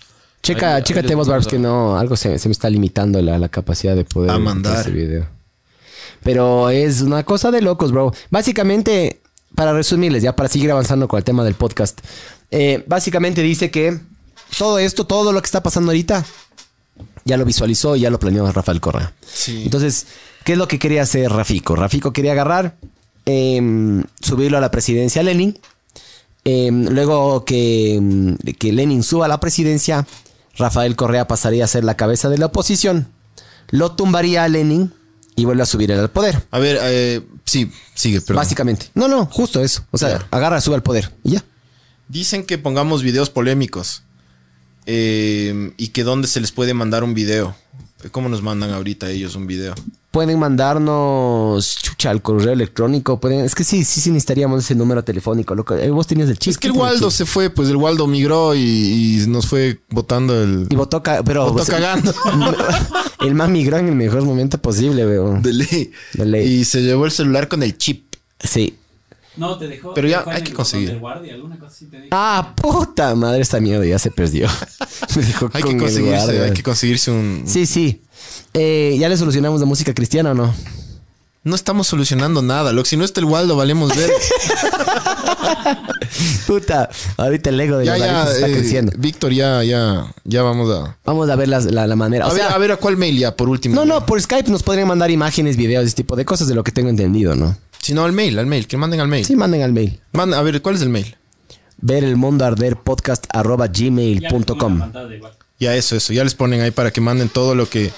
Checa, Ahí- ahí chécate les vos, Barbs, que no, algo se, se me está limitando la, la capacidad de poder A hacer mandar. ese video. Pero es una cosa de locos, bro. Básicamente, para resumirles, ya para seguir avanzando con el tema del podcast, eh, básicamente dice que todo esto, todo lo que está pasando ahorita, ya lo visualizó y ya lo planeó Rafael Correa. Sí. Entonces, ¿qué es lo que quería hacer Rafico? Rafico quería agarrar, em, subirlo a la presidencia Lenin. em, luego que, em, que Lenin suba a la presidencia, Rafael Correa pasaría a ser la cabeza de la oposición. Lo tumbaría a Lenin y vuelve a subir al poder. A ver, eh, sí, sigue, perdón. Básicamente. No, no, justo eso. O sea, agarra, sube al poder y ya. Dicen que pongamos videos polémicos. eh, y que dónde se les puede mandar un video. ¿Cómo nos mandan ahorita ellos un video? Pueden mandarnos chucha al correo electrónico. Pueden, es que sí, sí, sí necesitaríamos ese número telefónico, loco. Eh, Vos tenías el chip. Es que el ¿quién tenía Waldo se fue, pues el Waldo migró y, y nos fue botando el... Y votó, ca- pero Votó o sea, cagando. *laughs* *laughs* el man migró en el mejor momento posible, weón. De ley. De ley. Y se llevó el celular con el chip. Sí. No, te dejó. Pero te ya dejó hay el que conseguir. del guardia, alguna cosa así te dijo. Ah, puta madre, esta mierda ya se perdió. *laughs* Me dejó Hay con que el conseguirse, hay que conseguirse un... Sí, sí. Eh, ¿Ya le solucionamos la música cristiana o no? No estamos solucionando nada, loco. Si no está el Waldo, valemos ver. *laughs* Puta, ahorita el ego de ya, los ya, está eh, creciendo. Víctor, ya, ya, ya vamos a... Vamos a ver la, la manera. A, O ver, sea, a ver, ¿a cuál mail ya, por último? no, no, por Skype nos podrían mandar imágenes, videos, ese tipo de cosas de lo que tengo entendido, ¿no? Si no, al mail, al mail, que manden al mail. Sí, manden al mail. Manda- a ver, ¿cuál es el mail? Ver el mundo arder podcast arroba gmail.com. Ya eso, eso. Ya les ponen ahí para que manden todo lo que,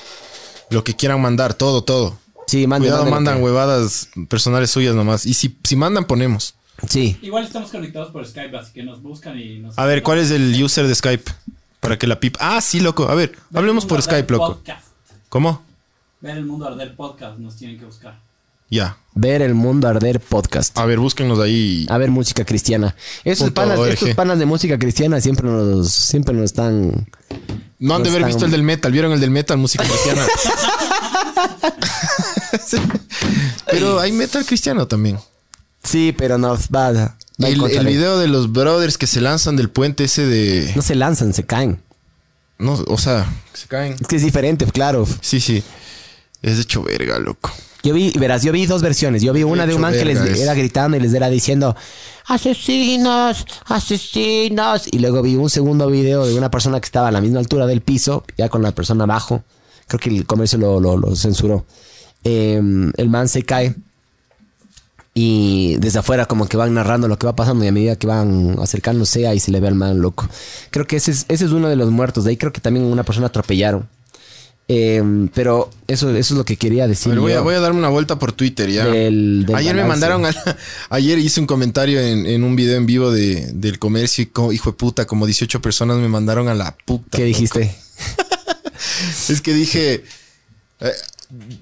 lo que quieran mandar, todo, todo. Sí, manden. Cuidado, manden mandan huevadas personales suyas nomás. Y si, si mandan, ponemos. Sí. Igual estamos conectados por Skype, así que nos buscan y nos. A ver, ¿cuál es el user de Skype? Para que la pip... Ah, sí, loco. A ver, Ver el hablemos mundo por arder Skype, loco. Podcast. ¿Cómo? Ver el mundo arder podcast, nos tienen que buscar. Ya. Ver el mundo arder podcast. A ver, búsquenos ahí. A ver música cristiana. Estos Punto panas, org. estos panas de música cristiana siempre nos, siempre nos están. No han de haber están- visto el del metal. ¿Vieron el del metal? Música cristiana. *laughs* *laughs* Pero hay metal cristiano también. Sí, pero no va, El, video de los brothers que se lanzan del puente ese de... No se lanzan, se caen. No, o sea, se caen. Es que es diferente, claro. Sí, sí. Es de hecho verga, loco. Yo vi, verás, yo vi dos versiones. Yo vi una de un man que les es. era gritando y les era diciendo asesinos, asesinos. Y luego vi un segundo video de una persona que estaba a la misma altura del piso, ya con la persona abajo. Creo que el comercio lo, lo- lo censuró. Eh, el man se cae y desde afuera como que van narrando lo que va pasando y a medida que van acercándose ahí se le ve al man loco. Creo que ese es, ese es uno de los muertos. De ahí creo que también una persona atropellaron. Eh, pero eso, eso es lo que quería decir. voy, a, voy a darme una vuelta por Twitter ya. Del- del ayer me balance. mandaron a- *laughs* ayer hice un comentario en, en un video en vivo de, del comercio y co- hijo de puta, como 18 personas me mandaron a la puta. ¿Qué dijiste? *laughs* *laughs* Es que dije, eh,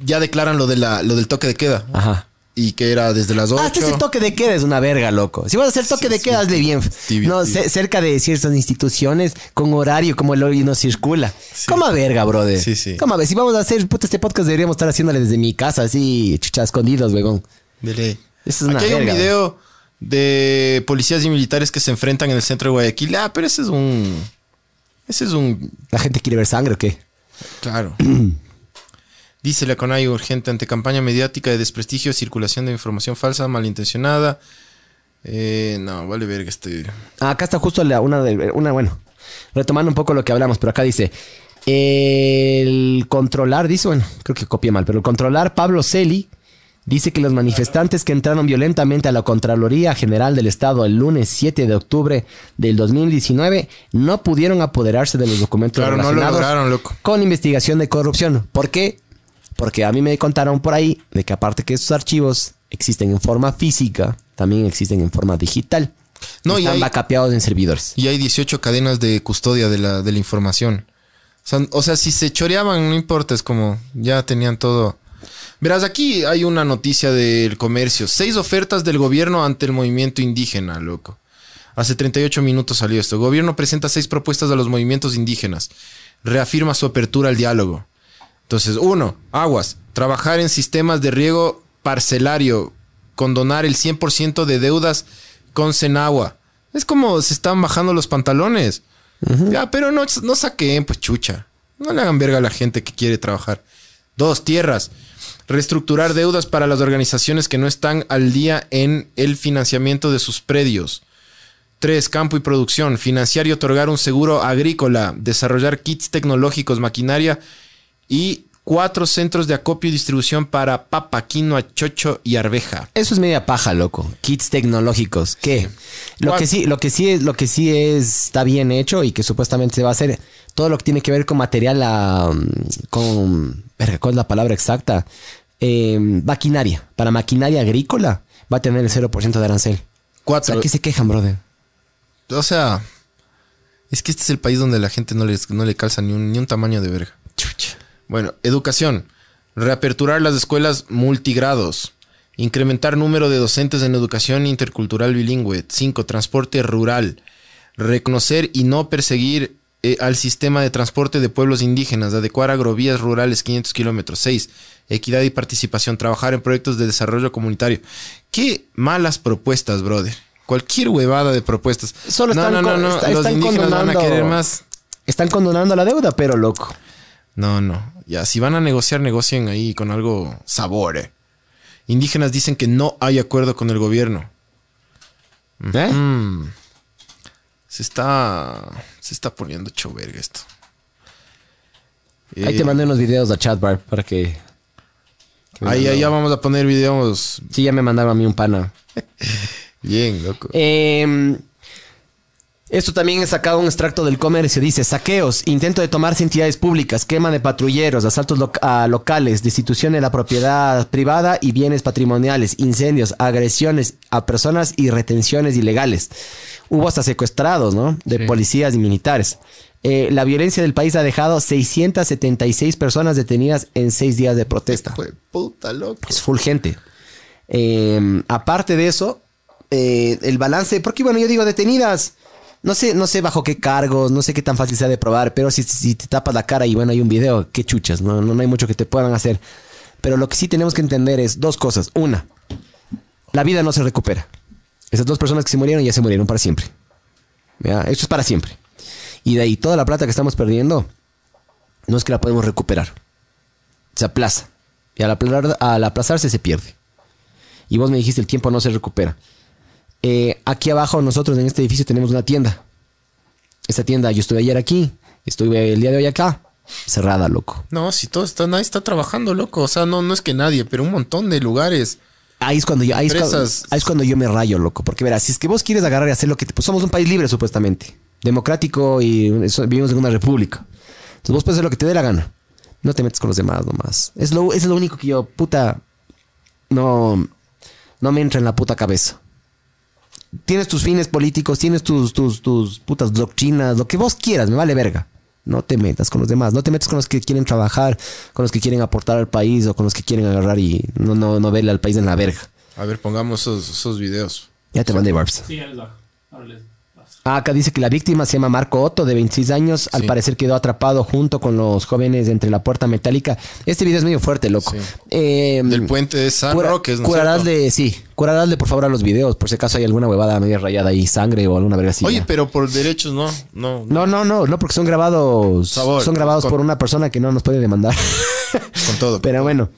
ya declaran lo, de la, lo del toque de queda Ajá. y que era desde las 8. Ah, este ese toque de queda es una verga, loco. Si vas a hacer toque de queda, hazle bien. Tibio, no, tibio. cerca de ciertas instituciones, con horario, como el hoy no circula. Como a verga, brother. Sí, sí. Como a ver, si vamos a hacer puta, este podcast, deberíamos estar haciéndole desde mi casa, así, chucha, escondidos, weón. De ley. Eso es una Aquí hay un video de policías y militares que se enfrentan en el centro de Guayaquil. Ah, pero ese es un... Ese es un... ¿La gente quiere ver sangre o qué? Claro. *clears throat* Dice la CONAI urgente ante campaña mediática de desprestigio, circulación de información falsa, malintencionada. Eh, no, vale verga este... Ah, acá está justo la- una, de, una, bueno, retomando un poco lo que hablamos, pero acá dice, el controlar, dice, bueno, creo que copié mal, pero el controlar Pablo Celi dice que los manifestantes que entraron violentamente a la Contraloría General del Estado el lunes 7 de octubre del 2019 no pudieron apoderarse de los documentos Claro, no lo relacionados lograron, loco. con investigación de corrupción. ¿Por qué? Porque a mí me contaron por ahí de que aparte que estos archivos existen en forma física, también existen en forma digital. No, y Están hay- backupeados en servidores. Y hay 18 cadenas de custodia de la, de la información. O sea, o sea, si se choreaban, no importa, es como ya tenían todo. Verás, aquí hay una noticia del comercio. Seis ofertas del gobierno ante el movimiento indígena, loco. Hace 38 minutos salió esto. El gobierno presenta seis propuestas a los movimientos indígenas. Reafirma su apertura al diálogo. Entonces, uno, aguas. Trabajar en sistemas de riego parcelario. Condonar el 100% de deudas con Senagua. Es como se están bajando los pantalones. Ya, pero no, no saquen, pues chucha. No le hagan verga a la gente que quiere trabajar. Dos, tierras. Reestructurar deudas para las organizaciones que no están al día en el financiamiento de sus predios. Tres, campo y producción. Financiar y otorgar un seguro agrícola. Desarrollar kits tecnológicos, maquinaria. Y cuatro centros de acopio y distribución para papa, quinoa, chocho y arveja. Eso es media paja, loco. Kits tecnológicos. ¿Qué? Lo que sí, lo que sí es, lo que sí es, está bien hecho y que supuestamente se va a hacer todo lo que tiene que ver con material, ah, con, verga, ¿cuál es la palabra exacta? Eh, maquinaria. Para maquinaria agrícola va a tener el 0% de arancel. O Cuatro. sea, ¿qué se quejan, brother? O sea, es que este es el país donde la gente no, les, no le calza ni un, ni un tamaño de verga. Bueno, educación. Reaperturar las escuelas multigrados. Incrementar número de docentes en educación intercultural bilingüe. 5. Transporte rural. Reconocer y no perseguir eh, al sistema de transporte de pueblos indígenas. Adecuar agrovías rurales 500 kilómetros. 6. Equidad y participación. Trabajar en proyectos de desarrollo comunitario. Qué malas propuestas, brother. Cualquier huevada de propuestas. Solo no, están no, no, no. está- Los indígenas van a querer más. Están condonando la deuda, pero loco. No, no. Ya, si van a negociar, negocien ahí con algo sabor. eh. Indígenas dicen que no hay acuerdo con el gobierno. ¿Eh? Mm. Se está. Se está poniendo hecho verga esto. Ahí Eh, te mandé unos videos a chat bar para que. ahí, ahí ya vamos a poner videos. Sí, ya me mandaron a mí un pana. *laughs* Bien, loco. Eh, esto también es sacado un extracto del comercio. Dice, saqueos, intento de tomarse entidades públicas, quema de patrulleros, asaltos a locales, destitución de la propiedad privada y bienes patrimoniales, incendios, agresiones a personas y retenciones ilegales. Hubo hasta secuestrados, ¿no? De Sí. policías y militares. Eh, la violencia del país ha dejado 676 personas detenidas en seis días de protesta. Puta, loco. Es full gente. Eh, aparte de eso, eh, el balance, porque bueno, yo digo detenidas, no sé, no sé bajo qué cargos, no sé qué tan fácil sea de probar, pero si, si te tapas la cara y bueno, hay un video, qué chuchas, no, no, hay mucho que te puedan hacer. Pero lo que sí tenemos que entender es dos cosas. Una, la vida no se recupera. Esas dos personas que se murieron ya se murieron para siempre. ¿Ya? Esto es para siempre. Y de ahí toda la plata que estamos perdiendo, no es que la podemos recuperar. Se aplaza. Y al, aplar- al aplazarse se pierde. Y vos me dijiste, el tiempo no se recupera. Eh, aquí abajo nosotros en este edificio tenemos una tienda. Esta tienda, yo estuve ayer aquí, estuve el día de hoy acá, cerrada, loco. No, si todo está, nadie está trabajando, loco. O sea, no, no es que nadie, pero un montón de lugares. Ahí es cuando yo, ahí es cuando, Empresas. ahí es cuando yo me rayo, loco. Porque verás, si es que vos quieres agarrar y hacer lo que te... Pues somos un país libre, supuestamente. Democrático y vivimos en una república. Entonces vos puedes hacer lo que te dé la gana. No te metes con los demás nomás. Es lo, es lo único que yo, puta, no, no me entra en la puta cabeza. Tienes tus fines políticos, tienes tus, tus, tus putas doctrinas, lo que vos quieras, me vale verga. No te metas con los demás, no te metas con los que quieren trabajar, con los que quieren aportar al país o con los que quieren agarrar y no, no, no verle al país en la verga. A ver, pongamos esos, esos videos. Ya te mandé, Barbs. Sí, ya les bajo. Ahora les. Ah, acá dice que la víctima se llama Marco Otto, de 26 años. Al Sí. parecer quedó atrapado junto con los jóvenes entre la puerta metálica. Este video es medio fuerte, loco. Sí. Eh, Del puente de San cura- Roque, ¿no curarásle, sí, curarásle por favor a los videos, por si acaso hay alguna huevada media rayada ahí, sangre o alguna verga así. Oye, pero por derechos no, no. No, no, no, no, porque son grabados. Sabor, son grabados con- por una persona que no nos puede demandar. *laughs* Con todo. Pero bueno,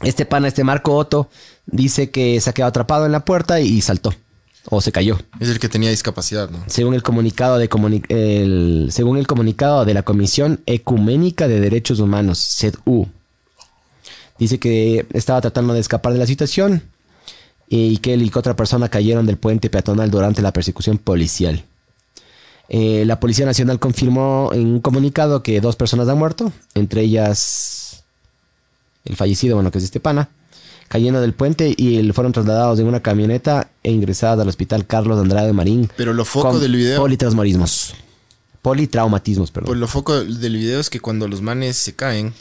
este pana, este Marco Otto, dice que se ha quedado atrapado en la puerta y saltó. O se cayó. Es el que tenía discapacidad, ¿no? Según el comunicado de comuni- el, según el comunicado de la Comisión Ecuménica de Derechos Humanos, CEDU, dice que estaba tratando de escapar de la situación y que él y que otra persona cayeron del puente peatonal durante la persecución policial. Eh, la Policía Nacional confirmó en un comunicado que dos personas han muerto, entre ellas el fallecido, bueno, que es este pana, cayendo del puente y el- fueron trasladados en una camioneta e ingresadas al hospital Carlos Andrade Marín. Pero lo foco del video. Politraumatismos. Politraumatismos, perdón. Pues lo foco del video es que cuando los manes se caen,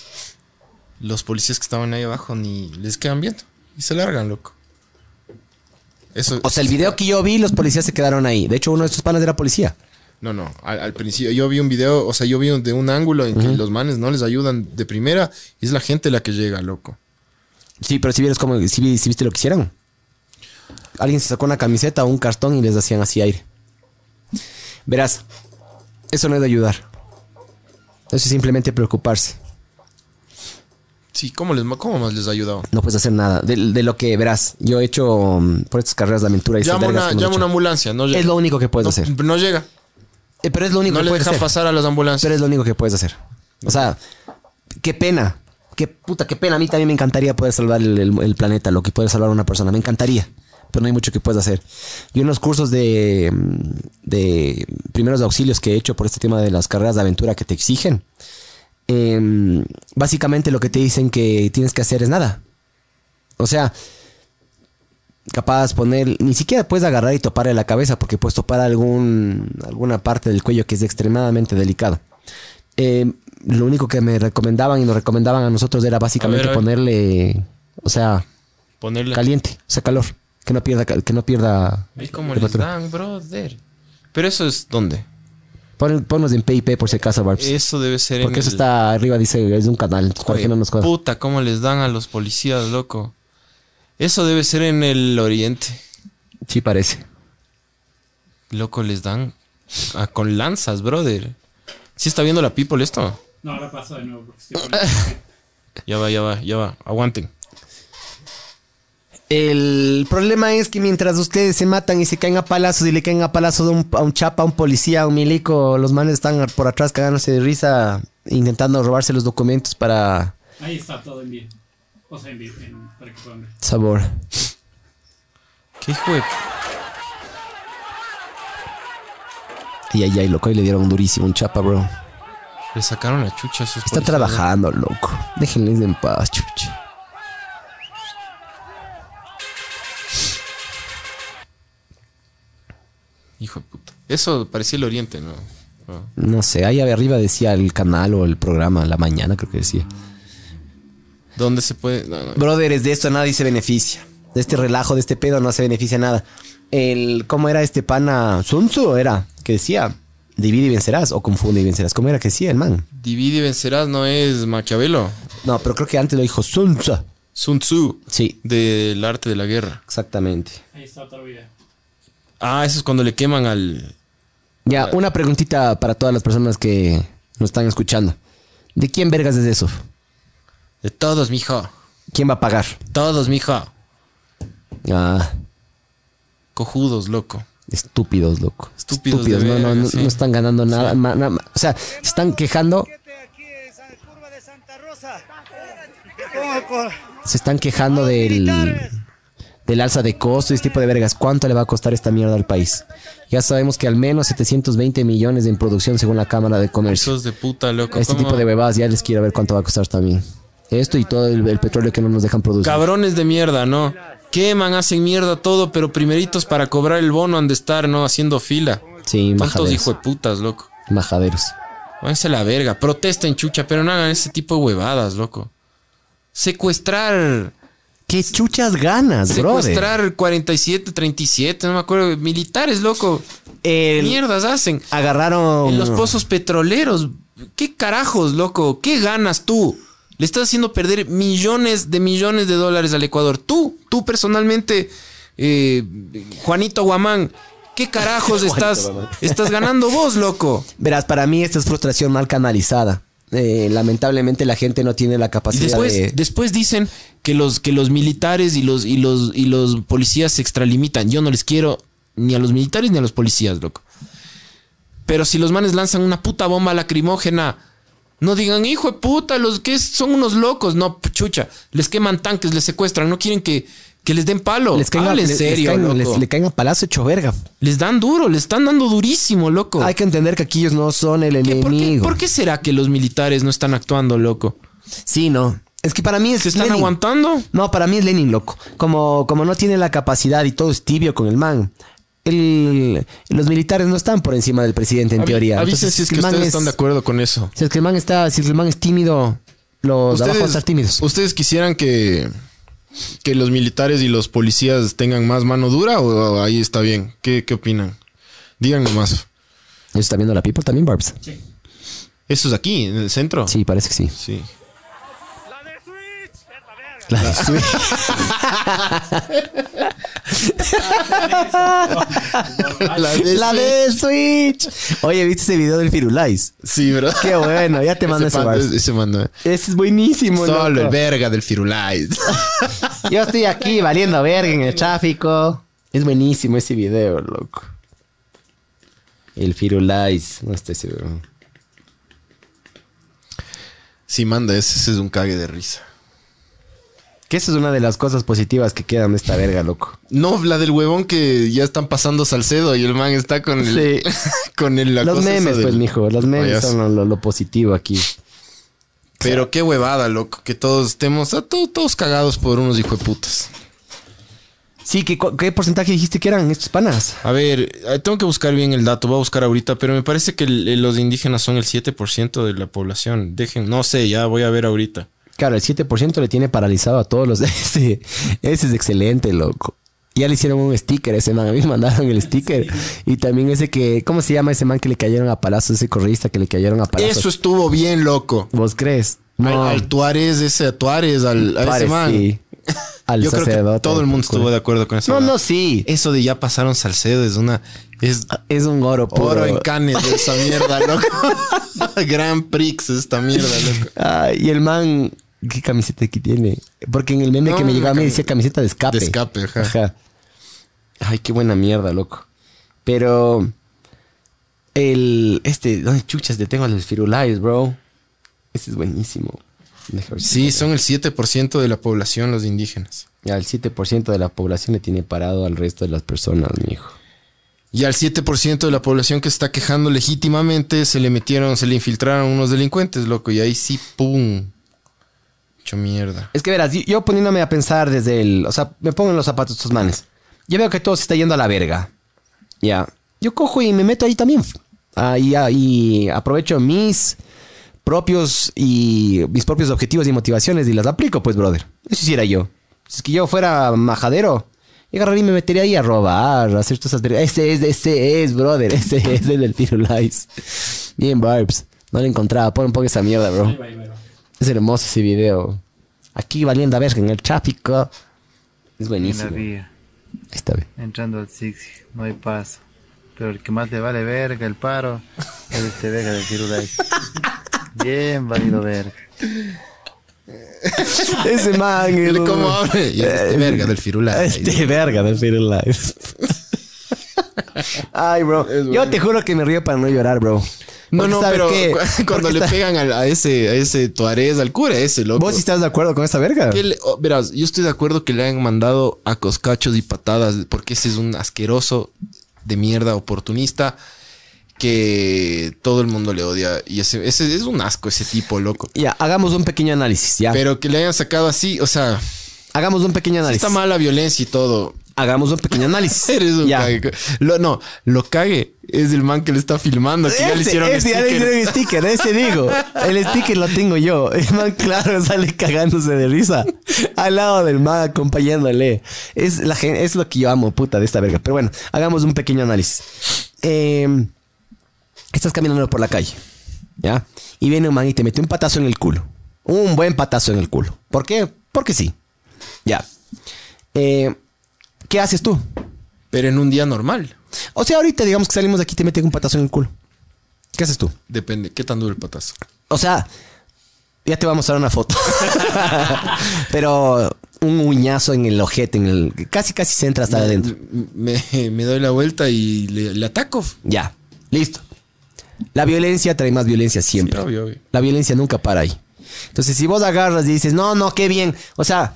los policías que estaban ahí abajo ni les quedan viendo. Y se largan, loco. Eso. o sea, el video que yo vi, los policías se quedaron ahí. De hecho, uno de estos panas era policía. No, no. Al, al principio yo vi un video, o sea, yo vi de un ángulo en que los manes no les ayudan de primera y es la gente la que llega, loco. Sí, pero si vieras cómo, si, vi- si viste lo que hicieron. Alguien se sacó una camiseta o un cartón y les hacían así aire. Verás, eso no es de ayudar. Eso es simplemente preocuparse. Sí, ¿cómo, les, cómo más les ha ayudado? No puedes hacer nada. De, de lo que verás, yo he hecho mm, por estas carreras de aventura y Llama una, llama una ambulancia, no llega. Es lo único que puedes no, hacer. No llega. Eh, pero es lo único No que le puedes dejan hacer. pasar a las ambulancias. Pero es lo único que puedes hacer. O sea, qué pena. Qué puta, qué pena. A mí también me encantaría poder salvar el, planeta, lo que puede salvar a una persona. Me encantaría. Pero no hay mucho que puedas hacer. Yo en los cursos de, de primeros auxilios que he hecho por este tema de las carreras de aventura que te exigen, em, básicamente lo que te dicen que tienes que hacer es nada. O sea, capaz poner, ni siquiera puedes agarrar y toparle la cabeza porque puedes topar algún, alguna parte del cuello que es extremadamente delicado. Eh, lo único que me recomendaban y nos recomendaban a nosotros era básicamente A ver, a ver. ponerle, o sea, Ponerle. caliente, o sea, calor, que no pierda, que no pierda. ¿Y cómo les dan, brother? Pero eso es dónde? Pon- ponnos en PIP por si acaso, Barbs. Eso debe ser Porque en eso el- está arriba, dice, es un canal, Oye, no nos. Puta, cómo les dan a los policías, loco. Eso debe ser en el oriente. Sí, parece. Loco, les dan ah, con lanzas, brother. ¿Sí está viendo la people esto? No, ahora paso de nuevo porque estoy *laughs* poniendo- *laughs* Ya va, ya va, ya va. Aguanten. El problema es que mientras ustedes se matan y se caen a palazos y le caen a palazos a un, a un chapa, a un policía, a un milico, los manes están por atrás cagándose de risa, intentando robarse los documentos para Ahí está todo en bien. O sea, en bien, en- para que puedan ver. sabor. ¿Qué hijo de... Y ahí, ahí, loco, y le dieron durísimo un chapa, bro. Le sacaron la chucha a sus Está policías, trabajando, loco. Déjenles en paz, chucha. Hijo de puta. Eso parecía el oriente, ¿no? No sé, ahí arriba decía el canal o el programa, la mañana creo que decía. ¿Dónde se puede...? No, no. Brothers, de esto nadie se beneficia. De este relajo, de este pedo, no se beneficia nada. El, ¿Cómo era este pana? Sun Tzu era, que decía, divide y vencerás, o confunde y vencerás. ¿Cómo era que decía el man? Divide y vencerás no es Maquiavelo. No, pero creo que antes lo dijo Sun Tzu. Sun Tzu. Sí, Del arte de la guerra. exactamente. Ahí está otro video. Ah, eso es cuando le queman al... Ya, una preguntita para todas las personas que nos están escuchando. ¿De quién vergas es eso? De todos, mijo. ¿Quién va a pagar? Todos, mijo. Ah, Cojudos, loco. Estúpidos, loco. Estúpidos de no, no, no, sí. no están ganando nada. ma- na- ma- o sea, se están quejando, aquí en San Curva de Santa Rosa. ¿Cómo con- se están quejando del, del alza de costos y este tipo de vergas. ¿Cuánto le va a costar esta mierda al país? Ya sabemos que al menos 720 millones en producción según la Cámara de Comercio. Esos de puta, loco. Este ¿Cómo? tipo de bebadas ya les quiero ver cuánto va a costar también. Esto y todo el, el petróleo que no nos dejan producir. Cabrones de mierda, ¿no? Queman, hacen mierda todo, pero primeritos para cobrar el bono han de estar, ¿no? Haciendo fila. Sí, Tantos hijo de putas, loco. Majaderos. Váyanse la verga. Protesten, chucha, pero no hagan ese tipo de huevadas, loco. Secuestrar. ¿Qué chuchas ganas, brother? Secuestrar 47, 37, no me acuerdo. Militares, loco. El- Mierdas hacen. agarraron... En los pozos petroleros. ¿Qué carajos, loco? ¿Qué ganas tú? Le estás haciendo perder millones de millones de dólares al Ecuador. Tú, tú personalmente, eh, Juanito Guamán, ¿qué carajos *laughs* estás, *laughs* estás ganando vos, loco? Verás, para mí esta es frustración mal canalizada. Eh, lamentablemente la gente no tiene la Y capacidad después, de... después dicen que los, que los militares y los, y, los, y los policías se extralimitan. Yo no les quiero ni a los militares ni a los policías, loco. Pero si los manes lanzan una puta bomba lacrimógena, no digan, hijo de puta, los que son unos locos. No, chucha, les queman tanques, les secuestran, no quieren que, que les den palo. les caen, a- Hablen les- les serio, caen- loco. les- le caen a palazo hecho verga. Les dan duro, les están dando durísimo, loco. Hay que entender que aquí ellos no son el ¿Qué- por, qué, enemigo. por qué será que los militares no están actuando, loco? Sí, no. Es que para mí es ¿Se están Lenin. aguantando? No, para mí es Lenin, loco. Como, como no tiene la capacidad y todo es tibio con el man. El- los militares no están por encima del presidente en teoría. Avisen Entonces, si es el que man ustedes es- están de acuerdo con eso. Si es que el man está, si el man es tímido, los de abajo a estar tímidos. ¿Ustedes quisieran que, que los militares y los policías tengan más mano dura o, o ahí está bien? ¿Qué, qué opinan? Díganme más. ¿Eso está viendo la people también, Barbs? Sí. ¿Eso es aquí, en el centro? Sí, parece que sí. Sí. La de Switch. Es la de Switch. La de La de Switch. Oye, ¿viste ese video del Firulais? Sí, bro. Qué bueno, ya te mando ese, ese, ese, ese mando. Ese es buenísimo, Solo loco. el verga del Firulais. Yo estoy aquí valiendo verga en el tráfico. Es buenísimo ese video, loco. El Firulais. No estoy seguro. sí, manda, ese, ese es un cague de risa. Que esa es una de las cosas positivas que quedan de esta verga, loco. No, la del huevón que ya están pasando Salcedo y el man está con el... Sí. *laughs* con el, la los memes, del pues, mijo. Los memes son lo, lo- lo positivo aquí. Pero qué huevada, loco, que todos estemos, to- todos cagados por unos hijueputas. Sí, ¿qué, ¿qué porcentaje dijiste que eran estos panas? A ver, eh, tengo que buscar bien el dato, voy a buscar ahorita, pero me parece que el- los indígenas son el 7% de la población. Dejen, no sé, ya voy a ver ahorita. Claro, el 7% le tiene paralizado a todos los... Ese, ese es excelente, loco. Ya le hicieron un sticker a ese man. A mí me mandaron el sticker. Y también ese que... ¿Cómo se llama ese man que le cayeron a palazos? Ese correísta que le cayeron a palazos. Eso estuvo bien loco. ¿Vos crees? Al, al Tuárez, ese Tuárez, al, a ese Pare, man. sí. *laughs* Al Yo creo que sacerdote, todo el mundo estuvo de acuerdo con eso. No, ¿verdad? no, sí. Eso de ya pasaron Salcedo es una... Es Es un oro puro. oro en canes de esa mierda, loco. *laughs* Gran Prix esta mierda, loco. Ay, y el man... ¿Qué camiseta que tiene? Porque en el meme No, que me a mí una decía camiseta de escape. De escape, ajá. Ay, qué buena mierda, loco. Pero... El... Este... ¿Dónde chuchas le tengo al Firulais, bro? Este es buenísimo. Sí, me- son el 7% de la población los indígenas. Ya, el 7% de la población le tiene parado al resto de las personas, mijo. Y al 7% de la población que está quejando legítimamente se le metieron, se le infiltraron unos delincuentes, loco. Y ahí sí, ¡pum! Hecho mierda. Es que verás, yo, yo poniéndome a pensar desde el... O sea, me pongo en los zapatos de estos manes. Yo veo que todo se está yendo a la verga. Ya. Yo cojo y me meto ahí también. Ahí, ahí aprovecho mis propios y mis propios objetivos y motivaciones y las aplico, pues, brother. Eso hiciera yo. Si es que yo fuera majadero, yo agarraría y me metería ahí a robar, a hacer todas esas vergas. Este es, este es, brother. Este *laughs* es el del Firulais. Bien, Barbs. No lo encontraba. Pon un poco esa mierda, bro. Ahí va, ahí va, ahí va. Es hermoso ese video. Aquí valiendo a verga en el tráfico. Es en buenísimo. la vía, Ahí está, ve. entrando al Six, no hay paso. Pero el que más le vale verga el paro es este verga del Firulais. *laughs* Bien valido verga. Ese man. ¿Cómo habla? Y este verga del firula. Este verga del Firulais. *laughs* Ay, bro. Yo te juro que me río para no llorar, bro. No, no, ¿sabes pero qué? *laughs* cuando le está- pegan a, ese, a ese Tuarez, al cura, ese loco. ¿Vos estás de acuerdo con esta verga? Le- oh, verás, yo estoy de acuerdo que le hayan mandado a coscachos y patadas, porque ese es un asqueroso de mierda oportunista que todo el mundo le odia. Y ese, ese es un asco, ese tipo, loco. Ya, hagamos un pequeño análisis, ya. Pero que le hayan sacado así, o sea, hagamos un pequeño análisis. está mal la violencia y todo. Hagamos un pequeño análisis. *laughs* Eres un ya. cague. Lo, no, lo cague es el man que le está filmando, que ya le hicieron ese, ya le sticker. ese digo. El sticker lo tengo yo. El man, claro, sale cagándose de risa. Al lado del man, acompañándole. Es, la, es lo que yo amo, puta, de esta verga. Pero bueno, hagamos un pequeño análisis. Eh, estás caminando por la calle, ¿ya? Y viene un man y te mete un patazo en el culo. Un buen patazo en el culo. ¿Por qué? Porque sí. Ya. Eh, ¿Qué haces tú? Pero en un día normal. O sea, ahorita digamos que salimos de aquí y te meten un patazo en el culo. ¿Qué haces tú? Depende, ¿qué tan duro el patazo? O sea, ya te voy a mostrar una foto. *laughs* Pero un uñazo en el ojete, en el casi casi se entra hasta adentro. Me, me doy la vuelta y le, le ataco. Ya, listo. La violencia trae más violencia siempre. Sí, obvio, obvio. La violencia nunca para ahí. Entonces, si vos agarras y dices, no, no, qué bien. O sea,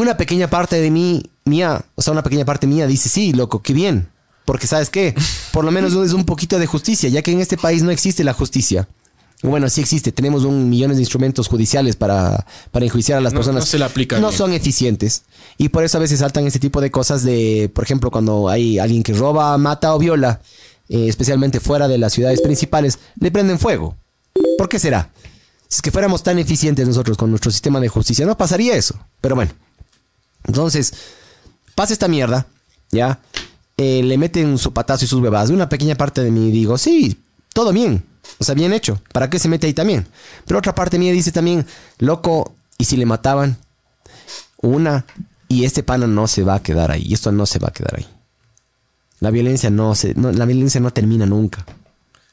una pequeña parte de mí, mía, o sea, una pequeña parte mía dice, sí, loco, qué bien. Porque, ¿sabes qué? Por lo menos es un poquito de justicia, ya que en este país no existe la justicia. Bueno, sí existe. Tenemos un millones de instrumentos judiciales para, para enjuiciar a las No- personas. no se le aplica No bien. son eficientes. Y por eso a veces saltan este tipo de cosas de, por ejemplo, cuando hay alguien que roba, mata o viola, eh, especialmente fuera de las ciudades principales, le prenden fuego. ¿Por qué será? Si es que fuéramos tan eficientes nosotros con nuestro sistema de justicia, no pasaría eso. Pero bueno. Entonces, pasa esta mierda, ¿ya? Eh, le meten su patazo y sus bebadas. Una pequeña parte de mí digo, sí, todo bien. O sea, bien hecho. ¿Para qué se mete ahí también? Pero otra parte mía dice también, loco, ¿y si le mataban? Una, y este pana no se va a quedar ahí. Y esto no se va a quedar ahí. La violencia no se, no, la violencia no termina nunca.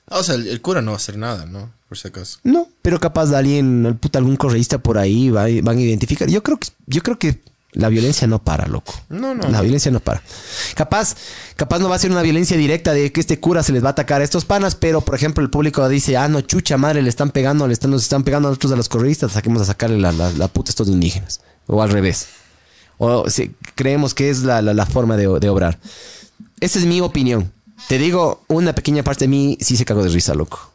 Ah, o sea, el, el cura no va a hacer nada, ¿no? Por si acaso. No, pero capaz de alguien, el puta, algún correísta por ahí va- van a identificar. Yo creo que, yo creo que la violencia no para, loco. No, no, La no. violencia no para. Capaz, capaz no va a ser una violencia directa de que este cura se les va a atacar a estos panas, pero por ejemplo el público dice, ah, no, chucha madre, le están pegando, le están, nos están pegando a nosotros a los correístas, saquemos a sacarle la, la, la puta a estos indígenas. O al revés. O si creemos que es la, la- la forma de, de obrar. Esa es mi opinión. Te digo, una pequeña parte de mí sí se cagó de risa, loco.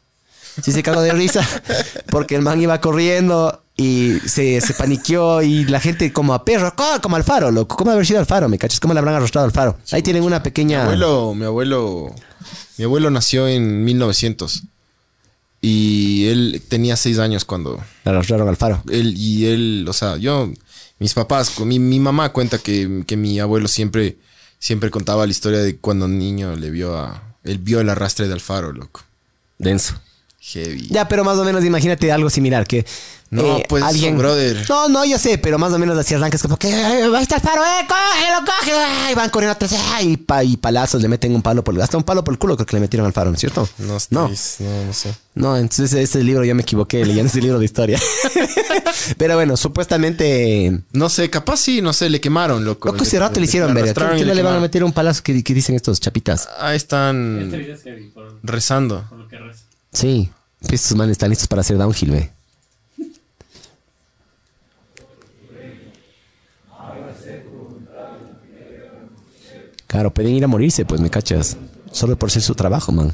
Sí se cagó de risa *laughs* porque el man iba corriendo Y se, se paniqueó y la gente como a perro, co- como al faro, loco. ¿Cómo haber sido al faro, me cachas? ¿Cómo le habrán arrastrado al faro? Ahí tienen una Mi pequeña... abuelo, mi abuelo, mi abuelo nació en 1900 y él tenía seis años cuando Le arrastraron al faro. él y él, o sea, yo, mis papás, mi, mi mamá cuenta que, que mi abuelo siempre, siempre contaba la historia de cuando niño le vio a, él vio el arrastre de Alfaro, loco. Denso. Heavy. Ya, pero más o menos imagínate algo similar, que... No, eh, pues, alguien... brother. No, no, yo sé, pero más o menos así arrancas como que... "Ay, Ahí está el faro, eh, cógelo, cógelo. Y van corriendo atrás, y, pa- y palazos, le meten un palo por... Hasta un palo por el culo creo que le metieron al faro, ¿no es cierto? No, no. no, no sé. No, entonces ese libro yo me equivoqué leyendo ese libro de historia. *laughs* Pero bueno, supuestamente. No sé, capaz sí, no sé, le quemaron, loco. Loco, ese rato le hicieron verga. ¿Qué, le van a meter un palazo que, que dicen estos chapitas? Ahí Este están video es heavy por, rezando. por lo que reza. Sí, estos manes están listos para hacer downhill, ve. Claro, pueden ir a morirse, pues me cachas. Solo por ser su trabajo, man.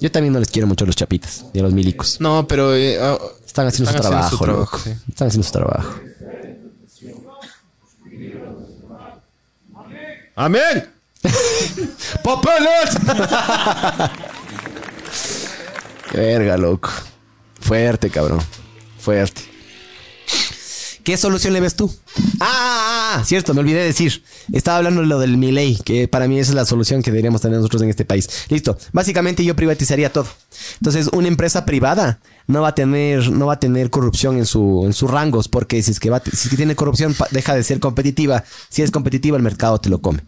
Yo también no les quiero mucho a los chapitas y a los milicos. No, pero eh, ah, Están haciendo Están su haciendo trabajo, su trabajo, sí. Están haciendo su trabajo. ¡Amén! *laughs* ¡Papeles! *laughs* Qué verga, loco. Fuerte, cabrón. Fuerte. ¿Qué solución le ves tú? Ah, ah, ah, cierto, me olvidé de decir. Estaba hablando de lo del Milei, que para mí esa es la solución que deberíamos tener nosotros en este país. Listo. Básicamente yo privatizaría todo. Entonces, una empresa privada no va a tener, no va a tener corrupción en su, en sus rangos, porque si es que va, si es que tiene corrupción, deja de ser competitiva. Si es competitiva, el mercado te lo come.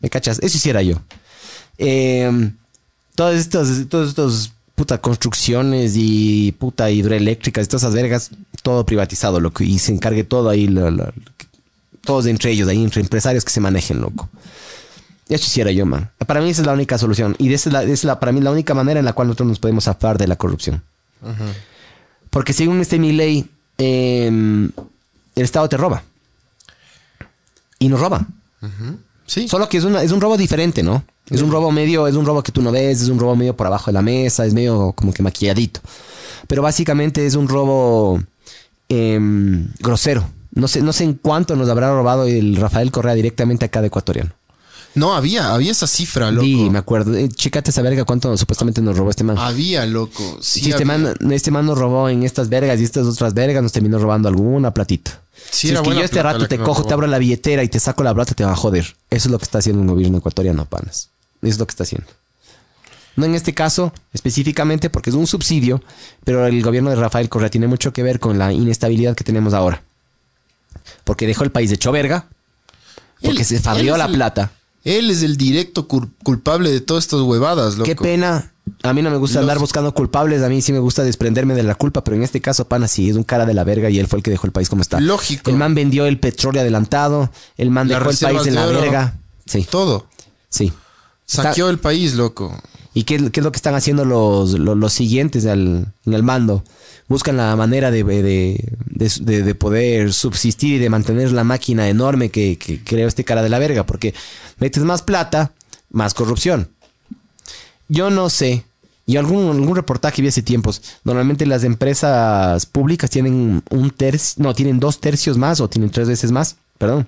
¿Me cachas? Eso hiciera yo. Eh, todos estos, todos estos puta construcciones y puta hidroeléctricas y todas esas vergas, todo privatizado, loco. Y se encargue todo ahí, la- la- todos entre ellos, ahí entre empresarios que se manejen, loco. Eso hiciera yo, man. Para mí esa es la única solución. Y esa es, la, esa es la- para mí la única manera en la cual nosotros nos podemos zafar de la corrupción. Porque según este mi ley, el Estado te roba. Y nos roba. Sí. Solo que es, una, es un robo diferente, ¿no? Es un robo medio, es un robo que tú no ves, es un robo medio por abajo de la mesa, es medio como que maquilladito. Pero básicamente es un robo em, grosero. No sé, no sé en cuánto nos habrá robado el Rafael Correa directamente a cada ecuatoriano. No, había, había esa cifra, loco. Sí, me acuerdo. Eh, chécate esa verga cuánto supuestamente nos robó este man. Había, loco. Sí, Sí, este, había. man, este man nos robó en estas vergas y estas otras vergas nos terminó robando alguna platita. Sí, si era es que yo este rato te cojo, te abro la billetera y te saco la plata, te va a joder. Eso es lo que está haciendo el gobierno ecuatoriano, panas. Eso es lo que está haciendo. No en este caso específicamente porque es un subsidio, pero el gobierno de Rafael Correa tiene mucho que ver con la inestabilidad que tenemos ahora. Porque dejó el país hecho verga, porque Él- se fabrió la el- plata. Él es el directo cul- culpable de todas estas huevadas, loco. Qué pena. A mí no me gusta Los- andar buscando culpables. A mí sí me gusta desprenderme de la culpa. Pero en este caso, pana, sí, es un cara de la verga y él fue el que dejó el país como está. Lógico. El man vendió el petróleo adelantado. El man dejó el país en de la oro. verga. Sí, Todo. sí. Saqueó el país, loco. ¿Y qué, qué es lo que están haciendo los, los, los siguientes al- en el mando? Buscan la manera de, de, de- de- de poder subsistir y de mantener la máquina enorme que, que creó este cara de la verga. Porque metes más plata, más corrupción. Yo no sé. Y algún, algún reportaje vi hace tiempos. Normalmente las empresas públicas tienen un tercio, no, tienen dos tercios más o tienen tres veces más, perdón.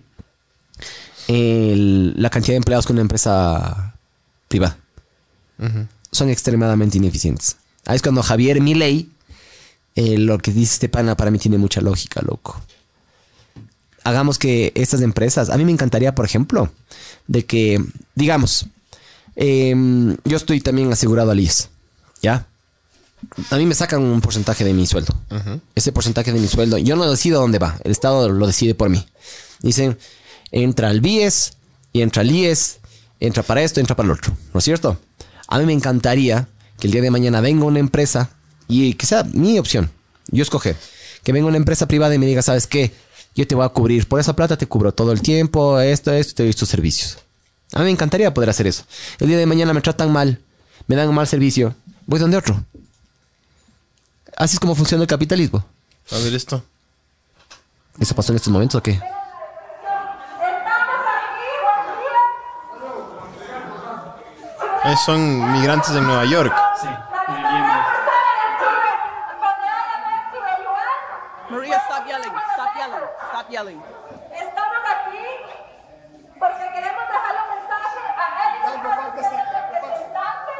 el- la cantidad de empleados que una empresa privada son extremadamente ineficientes. Ahí es cuando Javier Milei, eh, lo que dice este pana para mí tiene mucha lógica, loco. Hagamos que estas empresas, a mí me encantaría, por ejemplo, de que, digamos, em, yo estoy también asegurado al IES, ¿ya? A mí me sacan un porcentaje de mi sueldo. Ese porcentaje de mi sueldo, yo no decido dónde va, el Estado lo decide por mí. Dicen, entra al BIES y entra al IES, entra para esto, entra para el otro, ¿no es cierto? A mí me encantaría que el día de mañana venga una empresa y que sea mi opción, yo escoger, que venga una empresa privada y me diga, ¿sabes qué? Yo te voy a cubrir, por esa plata te cubro todo el tiempo, esto, esto, te doy estos servicios. A mí me encantaría poder hacer eso. El día de mañana me tratan mal, me dan un mal servicio, voy donde otro. Así es como funciona el capitalismo. A ver esto. ¿Eso pasó en estos momentos o qué? Eh, son migrantes de Nueva York. Stop yelling. Estamos aquí porque queremos dejarle un mensaje a Elliot representante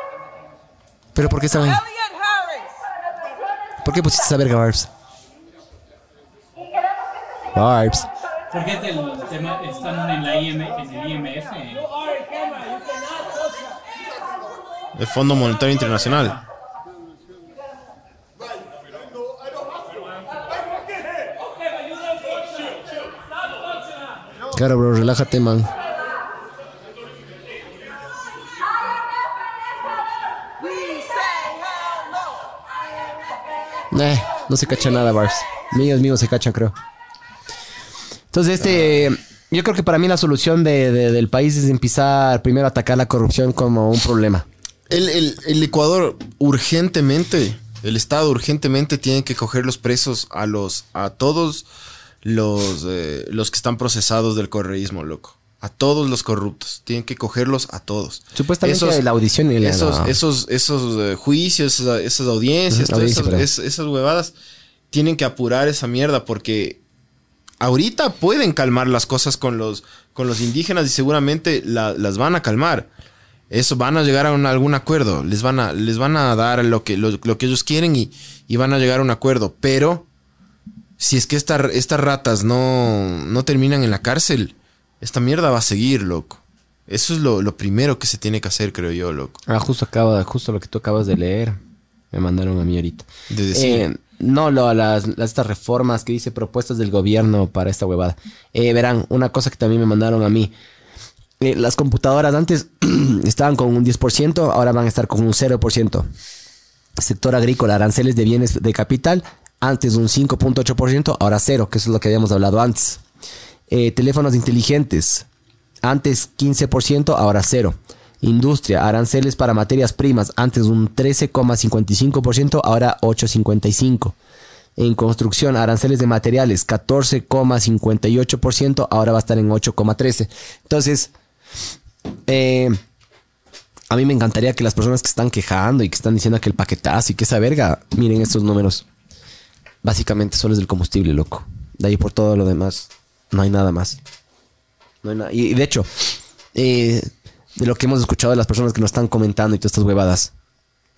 ¿Pero por qué estaban ahí? Elliot Harris. ¿Por qué pusiste esa verga, Barbs? este Barbs. Porque es el tema, están en la IM, en el IMF. El Fondo Monetario Internacional. Claro, bro, relájate, man. Eh, no se cacha nada, Bars. Míos, míos se cachan, creo. Entonces, este. Yo creo que para mí la solución de- de- del país es empezar primero a atacar la corrupción como un problema. El, el- el Ecuador urgentemente, el Estado urgentemente tiene que coger los presos a los, a todos los, eh, los que están procesados del correísmo, loco. A todos los corruptos. Tienen que cogerlos a todos. Supuestamente la audición y la- esos, esos, esos eh, juicios, esas, esas audiencias, audiencia, esas, es- esas huevadas, tienen que apurar esa mierda porque ahorita pueden calmar las cosas con los, con los indígenas y seguramente la- las van a calmar. Eso van a llegar a un- algún acuerdo. Les van a, les van a dar lo que, lo, lo que ellos quieren y, y van a llegar a un acuerdo. Pero si es que esta- estas ratas no, no terminan en la cárcel, esta mierda va a seguir, loco. Eso es lo, lo primero que se tiene que hacer, creo yo, loco. Ah, justo acaba, justo lo que tú acabas de leer. Me mandaron a mí ahorita. De decir. Eh, no, lo, las, las- estas reformas que dice propuestas del gobierno para esta huevada. Eh, verán, una cosa que también me mandaron a mí. Eh, las computadoras antes *clears throat* estaban con un 10%, ahora van a estar con un 0%. Sector agrícola, aranceles de bienes de capital, antes un 5.8%, ahora cero, que eso es lo que habíamos hablado antes. Eh, teléfonos inteligentes, antes 15%, ahora cero. Industria, aranceles para materias primas, antes un 13,55%, ahora 8,55%. En construcción, aranceles de materiales, 14,58%, ahora va a estar en 8,13%. Entonces, eh, a mí me encantaría que las personas que están quejando y que están diciendo que el paquetazo y que esa verga, miren estos números. Básicamente solo es del combustible, loco. De ahí por todo lo demás, no hay nada más. No hay nada. Y, y de hecho, eh, de lo que hemos escuchado de las personas que nos están comentando y todas estas huevadas,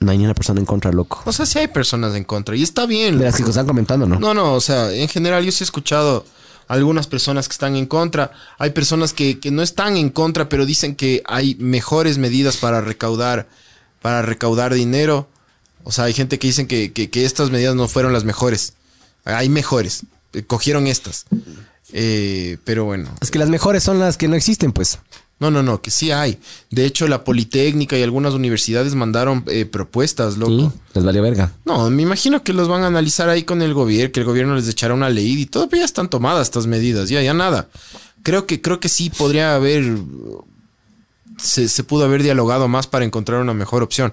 no hay ni una persona en contra, loco. O sea, sí hay personas en contra y está bien. De las que nos están comentando, ¿no? No, no, o sea, en general yo sí he escuchado algunas personas que están en contra. Hay personas que, que no están en contra, pero dicen que hay mejores medidas para recaudar, para recaudar dinero. O sea, hay gente que dicen que, que- que estas medidas no fueron las mejores. Hay mejores. Eh, Cogieron estas. Eh, pero bueno. Es que las mejores son las que no existen, pues. No, no, no, que sí hay. De hecho, la Politécnica y algunas universidades mandaron eh, propuestas, loco. Sí, les valió verga. No, me imagino que los van a analizar ahí con el gobierno, que el gobierno les echará una ley y todo, pero ya están tomadas estas medidas, ya, ya nada. Creo que, creo que sí podría haber, se, se pudo haber dialogado más para encontrar una mejor opción,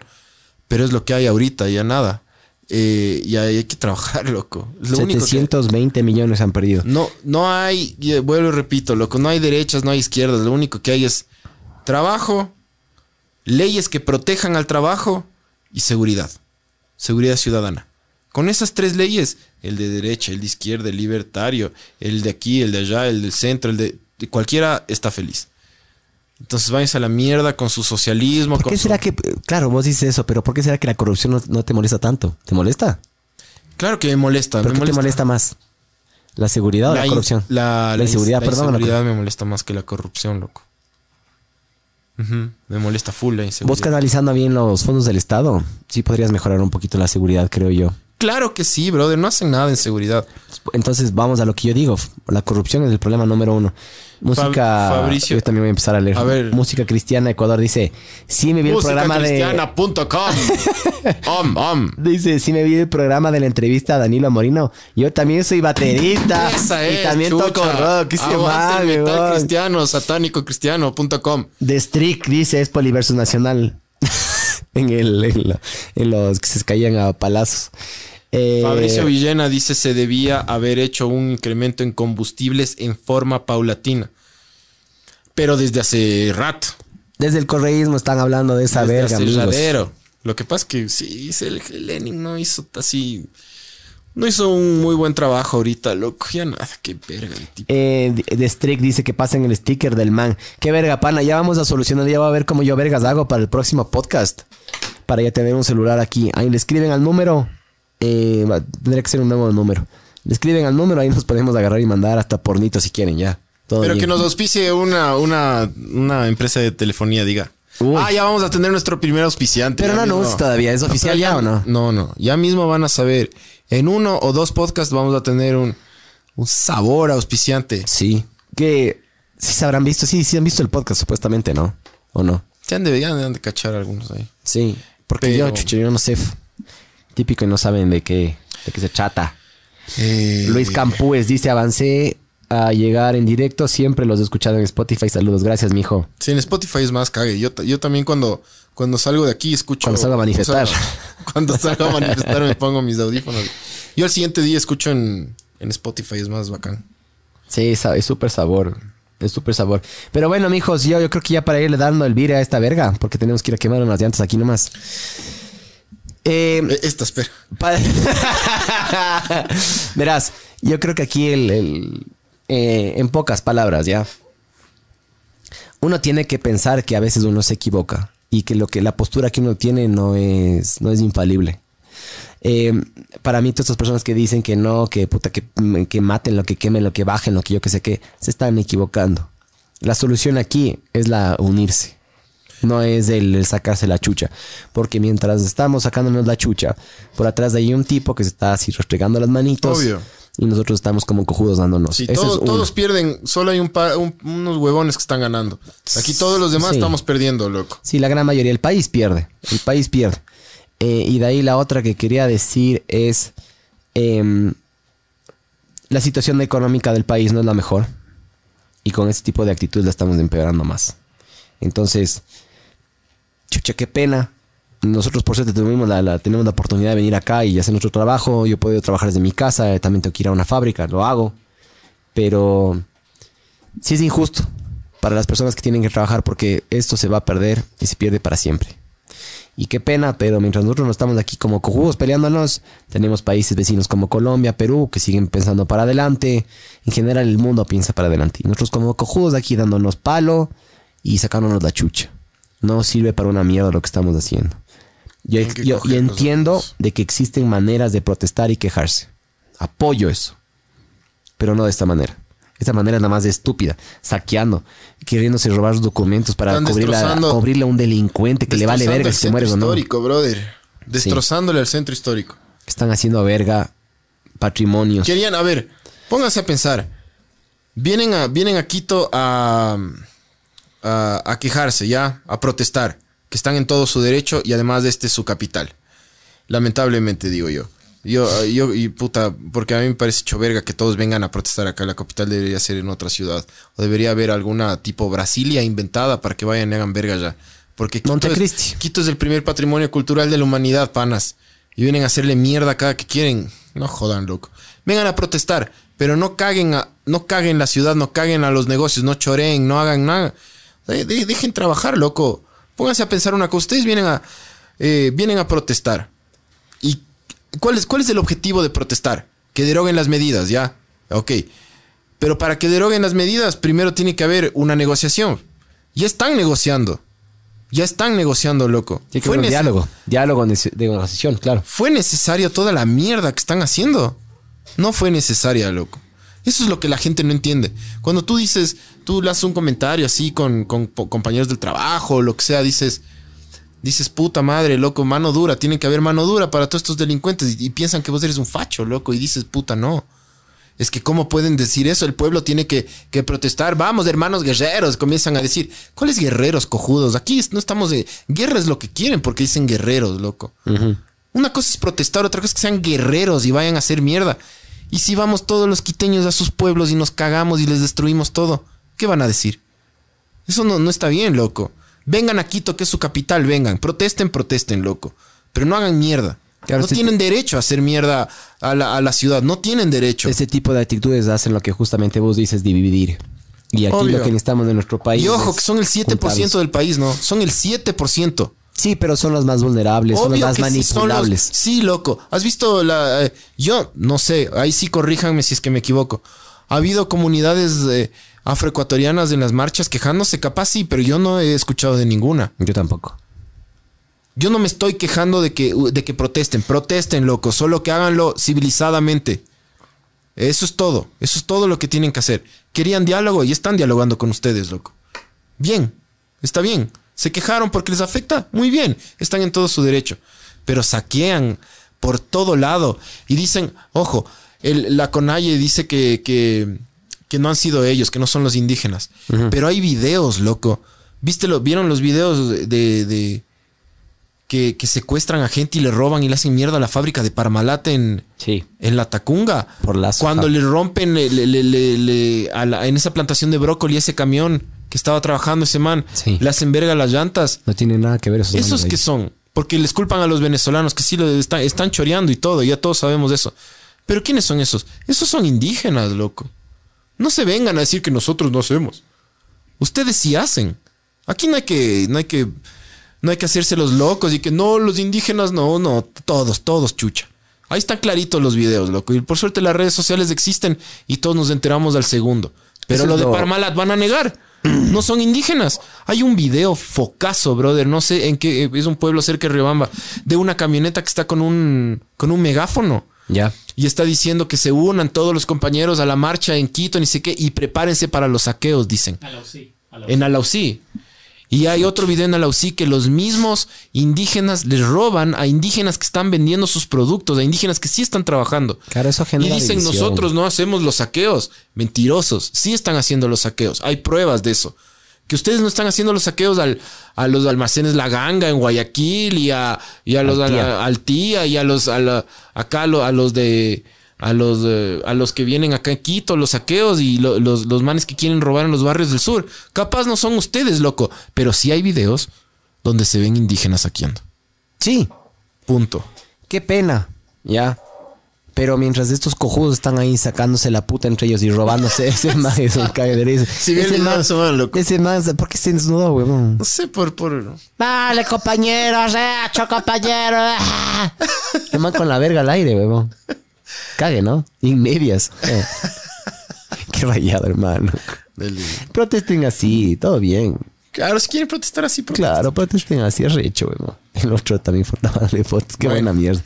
pero es lo que hay ahorita, ya nada. Eh, y hay que trabajar, *laughs* loco. Lo único que- 720 millones han perdido. no, no hay, y vuelvo y repito, loco, no hay derechas, no hay izquierdas, lo único que hay es trabajo, leyes que protejan al trabajo y seguridad, seguridad ciudadana. Con esas tres leyes, el de derecha, el de izquierda, el libertario, el de aquí, el de allá, el del centro, el de cualquiera está feliz. Entonces váyanse a la mierda con su socialismo. ¿Por con qué su- será que, claro, vos dices eso, pero ¿por qué será que la corrupción no, no te molesta tanto? ¿Te molesta? Claro que me molesta. ¿Pero me qué te molesta más? ¿La seguridad o la, corrupción? La, La inseguridad, la perdón. inseguridad me molesta más que la corrupción, loco. Me molesta full la Vos inseguridad. canalizando bien los fondos del Estado, sí podrías mejorar un poquito la seguridad, creo yo. Claro que sí, brother. No hacen nada en seguridad. Entonces vamos a lo que yo digo. La corrupción es el problema número uno. Música. Fabricio. Yo también voy a empezar a leer. A ver. Música cristiana Ecuador dice: Sí me vi el programa de. *laughs* Om, om. Dice: Sí me vi el programa de la entrevista a Danilo Morino. Yo también soy baterista. *laughs* Esa es. y también chucha. toco rock. Aguante el mame, metal cristiano, satánico cristiano.com. De Strick dice: Es Poliversus Nacional. *laughs* en, el, en, la- en los que se caían a palazos. Eh, Fabricio Villena dice se debía haber hecho un incremento en combustibles en forma paulatina. Pero desde hace rato. Desde el correísmo están hablando de esa desde verga, hace amigos. radero. Lo que pasa es que sí, dice el- el Lenin no hizo así No hizo un muy buen trabajo ahorita, loco. Ya nada, qué verga el tipo. Eh, de- de Strick dice que pasen el sticker del man. Qué verga, pana. Ya vamos a solucionar. Ya va a ver cómo yo vergas hago para el próximo podcast. Para ya tener un celular aquí. Ahí le escriben al número. Eh, va- tendría que ser un nuevo número. Le escriben al número. Ahí nos podemos agarrar y mandar hasta pornito si quieren, ya. Todo Pero bien. que nos auspicie una, una, una empresa de telefonía, diga. Uy. Ah, ya vamos a tener nuestro primer auspiciante. Pero no anuncie todavía. ¿Es oficial ya o no? No, no. Ya mismo van a saber. En uno o dos podcasts vamos a tener un, un sabor auspiciante. Sí. Que sí se habrán visto. Sí, sí han visto el podcast, supuestamente, ¿no? ¿O no? Ya han de, ya han de cachar algunos ahí. Sí. Porque Pero- yo, chucho, yo no sé. Típico y no saben de qué, de qué se trata. Eh, Luis Campúes dice, avancé a llegar en directo. Siempre los he escuchado en Spotify. Saludos. Gracias, mijo. Sí, en Spotify es más cague. Yo, yo también cuando, cuando salgo de aquí escucho... Cuando salgo a manifestar. *laughs* Cuando salgo a manifestar me pongo mis audífonos. Yo al siguiente día escucho en, en Spotify, es más bacán. Sí, es súper sabor. Es súper sabor. Pero bueno, mijos, yo, yo creo que ya para irle dando el vire a esta verga, porque tenemos que ir a quemar unas llantas aquí nomás. Eh, Eh, Esta, espera. *laughs* Verás, yo creo que aquí el, el- eh, en pocas palabras, ya. Uno tiene que pensar que a veces uno se equivoca y que lo que la postura que uno tiene no es, no es infalible. Eh, para mí, todas estas personas que dicen que no, que puta, que, que maten lo que quemen, lo que bajen, lo que yo que sé qué, se están equivocando. La solución aquí es la unirse. No es el, el sacarse la chucha. Porque mientras estamos sacándonos la chucha, por atrás de ahí hay un tipo que se está así restregando las manitos. Obvio. Y nosotros estamos como cojudos dándonos. Sí, todo- es todos pierden. Solo hay un par- un- unos huevones que están ganando. Aquí todos los demás Sí. estamos perdiendo, loco. Sí, la gran mayoría. El país pierde. El país pierde. Eh, y de ahí la otra que quería decir es... em, la situación económica del país no es la mejor. Y con este tipo de actitud la estamos empeorando más. Entonces, chucha, qué pena. Nosotros por suerte la, tenemos la oportunidad de venir acá y hacer nuestro trabajo. Yo podido trabajar desde mi casa. eh, También tengo que ir a una fábrica. Lo hago. Pero sí es injusto para las personas que tienen que trabajar porque esto se va a perder y se pierde para siempre. Y qué pena, pero mientras nosotros no estamos aquí como cojudos peleándonos, tenemos países vecinos como Colombia, Perú, que siguen pensando para adelante. En general el mundo piensa para adelante. Y nosotros como cojudos aquí dándonos palo y sacándonos la chucha. No sirve para una mierda lo que estamos haciendo. Yo, los entiendo de que existen maneras de protestar y quejarse. Apoyo eso pero no de esta manera. Esta manera nada más de estúpida, saqueando, queriéndose robar los documentos para cubrirle a, destrozando- cubrirle a un delincuente que le vale verga si se muere o no. histórico, brother. Destrozándole al centro histórico. Están haciendo verga patrimonios. Querían, a ver, pónganse a pensar. Vienen a, vienen a Quito a, a, a quejarse, ya, a protestar, que están en todo su derecho y además de este es su capital. Lamentablemente, digo yo. Yo, yo, y puta, porque a mí me parece hecho verga que todos vengan a protestar acá. La capital debería ser en otra ciudad. O debería haber alguna tipo Brasilia inventada para que vayan y hagan verga ya. Porque Quito es, Quito es el primer patrimonio cultural de la humanidad, panas. Y vienen a hacerle mierda acá que quieren. No jodan, loco. Vengan a protestar, pero no caguen, a, no caguen la ciudad, no caguen a los negocios, no choreen, no hagan nada. De- de- dejen trabajar, loco. Pónganse a pensar una cosa. Ustedes vienen a, eh, vienen a protestar. ¿Y cuál es, cuál es el objetivo de protestar? Que deroguen las medidas, ¿ya? Ok. Pero para que deroguen las medidas, primero tiene que haber una negociación. Ya están negociando. Ya están negociando, loco. Tiene que Fue haber un diálogo, diálogo de negociación, claro. ¿Fue necesario toda la mierda que están haciendo? No fue necesaria, loco. Eso es lo que la gente no entiende. Cuando tú dices, tú le haces un comentario así con, con compañeros del trabajo o lo que sea, dices, dices, puta madre, loco, mano dura, tiene que haber mano dura para todos estos delincuentes y, y piensan que vos eres un facho, loco, y dices, puta, no. Es que cómo pueden decir eso, el pueblo tiene que, que protestar, vamos hermanos guerreros, comienzan a decir, ¿cuáles guerreros cojudos? Aquí no estamos de... Guerra es lo que quieren porque dicen guerreros, loco. Una cosa es protestar, otra cosa es que sean guerreros y vayan a hacer mierda. Y si vamos todos los quiteños a sus pueblos y nos cagamos y les destruimos todo, ¿qué van a decir? Eso no, no está bien, loco. Vengan a Quito, que es su capital, vengan. Protesten, protesten, loco. Pero no hagan mierda. Claro, no tienen derecho a hacer mierda a la, a la ciudad. No tienen derecho. Ese tipo de actitudes hacen lo que justamente vos dices, dividir. Y aquí Obvio. lo que necesitamos en nuestro país. Y ojo, es que son el 7% juntarnos. del país, ¿no? Son el 7%. Sí, pero son los más vulnerables, son los Obvio más sí, los- manipulables. Sí, loco. ¿Has visto la... eh, yo no sé, ahí sí corríjanme si es que me equivoco. Ha habido comunidades eh, afroecuatorianas en las marchas quejándose, capaz sí, pero yo no he escuchado de ninguna. Yo tampoco. Yo no me estoy quejando de que, de que protesten. Protesten, loco. Solo que háganlo civilizadamente. Eso es todo. Eso es todo lo que tienen que hacer. Querían diálogo y están dialogando con ustedes, loco. Bien. Está bien. Se quejaron porque les afecta. Muy bien. Están en todo su derecho. Pero saquean por todo lado. Y dicen, ojo, el- la CONAIE dice que, que, que no han sido ellos, que no son los indígenas. Pero hay videos, loco. ¿Viste lo, ¿Vieron los videos de, de- que, que secuestran a gente y le roban y le hacen mierda a la fábrica de Parmalat en, Sí. en la Tacunga? Por Cuando le rompen le- le- le- le- le- a la- en esa plantación de brócoli ese camión que estaba trabajando ese man, Sí. le hacen verga las llantas. No tiene nada que ver esos ¿Esos que son? Porque les culpan a los venezolanos que sí lo están, están choreando y todo, ya todos sabemos de eso. Pero ¿quiénes son esos? Esos son indígenas, loco. No se vengan a decir que nosotros no hacemos. Ustedes sí hacen. Aquí no hay que, no hay que, no hay que hacerse los locos y que no, los indígenas no, no, todos, todos, chucha. Ahí están claritos los videos, loco. Y por suerte las redes sociales existen y todos nos enteramos al segundo. Pero Eso lo de Parmalat van a negar. *clears throat* No son indígenas. Hay un video focazo, brother. No sé en qué es un pueblo cerca de Riobamba. De una camioneta que está con un, con un megáfono. Ya. Y está diciendo que se unan todos los compañeros a la marcha en Quito, ni sé qué, y prepárense para los saqueos, dicen. A la UCI, a la En Alausí. Y hay otro video en Alausí que los mismos indígenas les roban a indígenas que están vendiendo sus productos, a indígenas que sí están trabajando. Claro, eso Y genera dicen, división. nosotros no hacemos los saqueos. Mentirosos. Sí están haciendo los saqueos. Hay pruebas de eso. Que ustedes no están haciendo los saqueos al, a los almacenes La Ganga en Guayaquil y a, y a los Al Tía. a- al Tía y a los a la- acá a los de a los eh, a los que vienen acá en Quito, los saqueos y lo- los, los manes que quieren robar en los barrios del sur. Capaz no son ustedes, loco. Pero sí hay videos donde se ven indígenas saqueando. Sí. Punto. Qué pena. Ya. Pero mientras estos cojudos están ahí sacándose la puta entre ellos y robándose, *laughs* ese man es un cague de risa. Sí, vi el ese man, man, loco. ese man, ¿por qué se desnudó, huevón? No sé por por Dale, compañero, reacho, compañero. Ah. *laughs* El man con la verga al aire, huevón. Cague, ¿no? En medias. Eh. *laughs* Qué rayado, hermano. Protesten así, todo bien. Claro, si quieren protestar así, Claro, protesten así, es recho, huevón. El otro también fue darle fotos. Qué Bueno. buena mierda.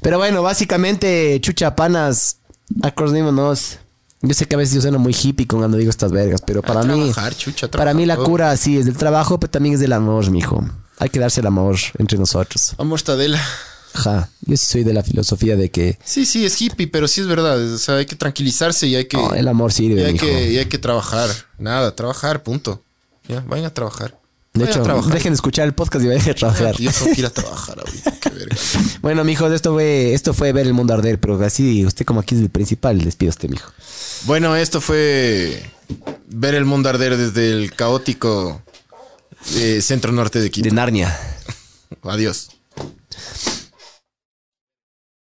Pero bueno, básicamente, chucha panas, acordémonos. Yo sé que a veces yo sueno muy hippie cuando digo estas vergas, pero para mí, trabajar, chucha, para mí la cura sí es del trabajo, pero también es del amor, mijo. Hay que darse el amor entre nosotros. Amor Tadela. Ajá. Yo sí soy de la filosofía de que Sí, sí, es hippie, pero sí es verdad. O sea, hay que tranquilizarse y hay que, no, el amor y sirve, hay mijo. que, y hay que trabajar. Nada, trabajar, punto. Ya, vayan a trabajar. De hecho, dejen de escuchar el podcast y vayan a trabajar. Yo tengo que ir a *laughs* trabajar ahorita, qué verga. *laughs* Bueno, mijos, esto fue, esto fue ver el mundo arder, pero así, usted como aquí es el principal, despido usted, mijo. Bueno, esto fue ver el mundo arder desde el caótico eh, centro norte de Quito. De Narnia. Adiós.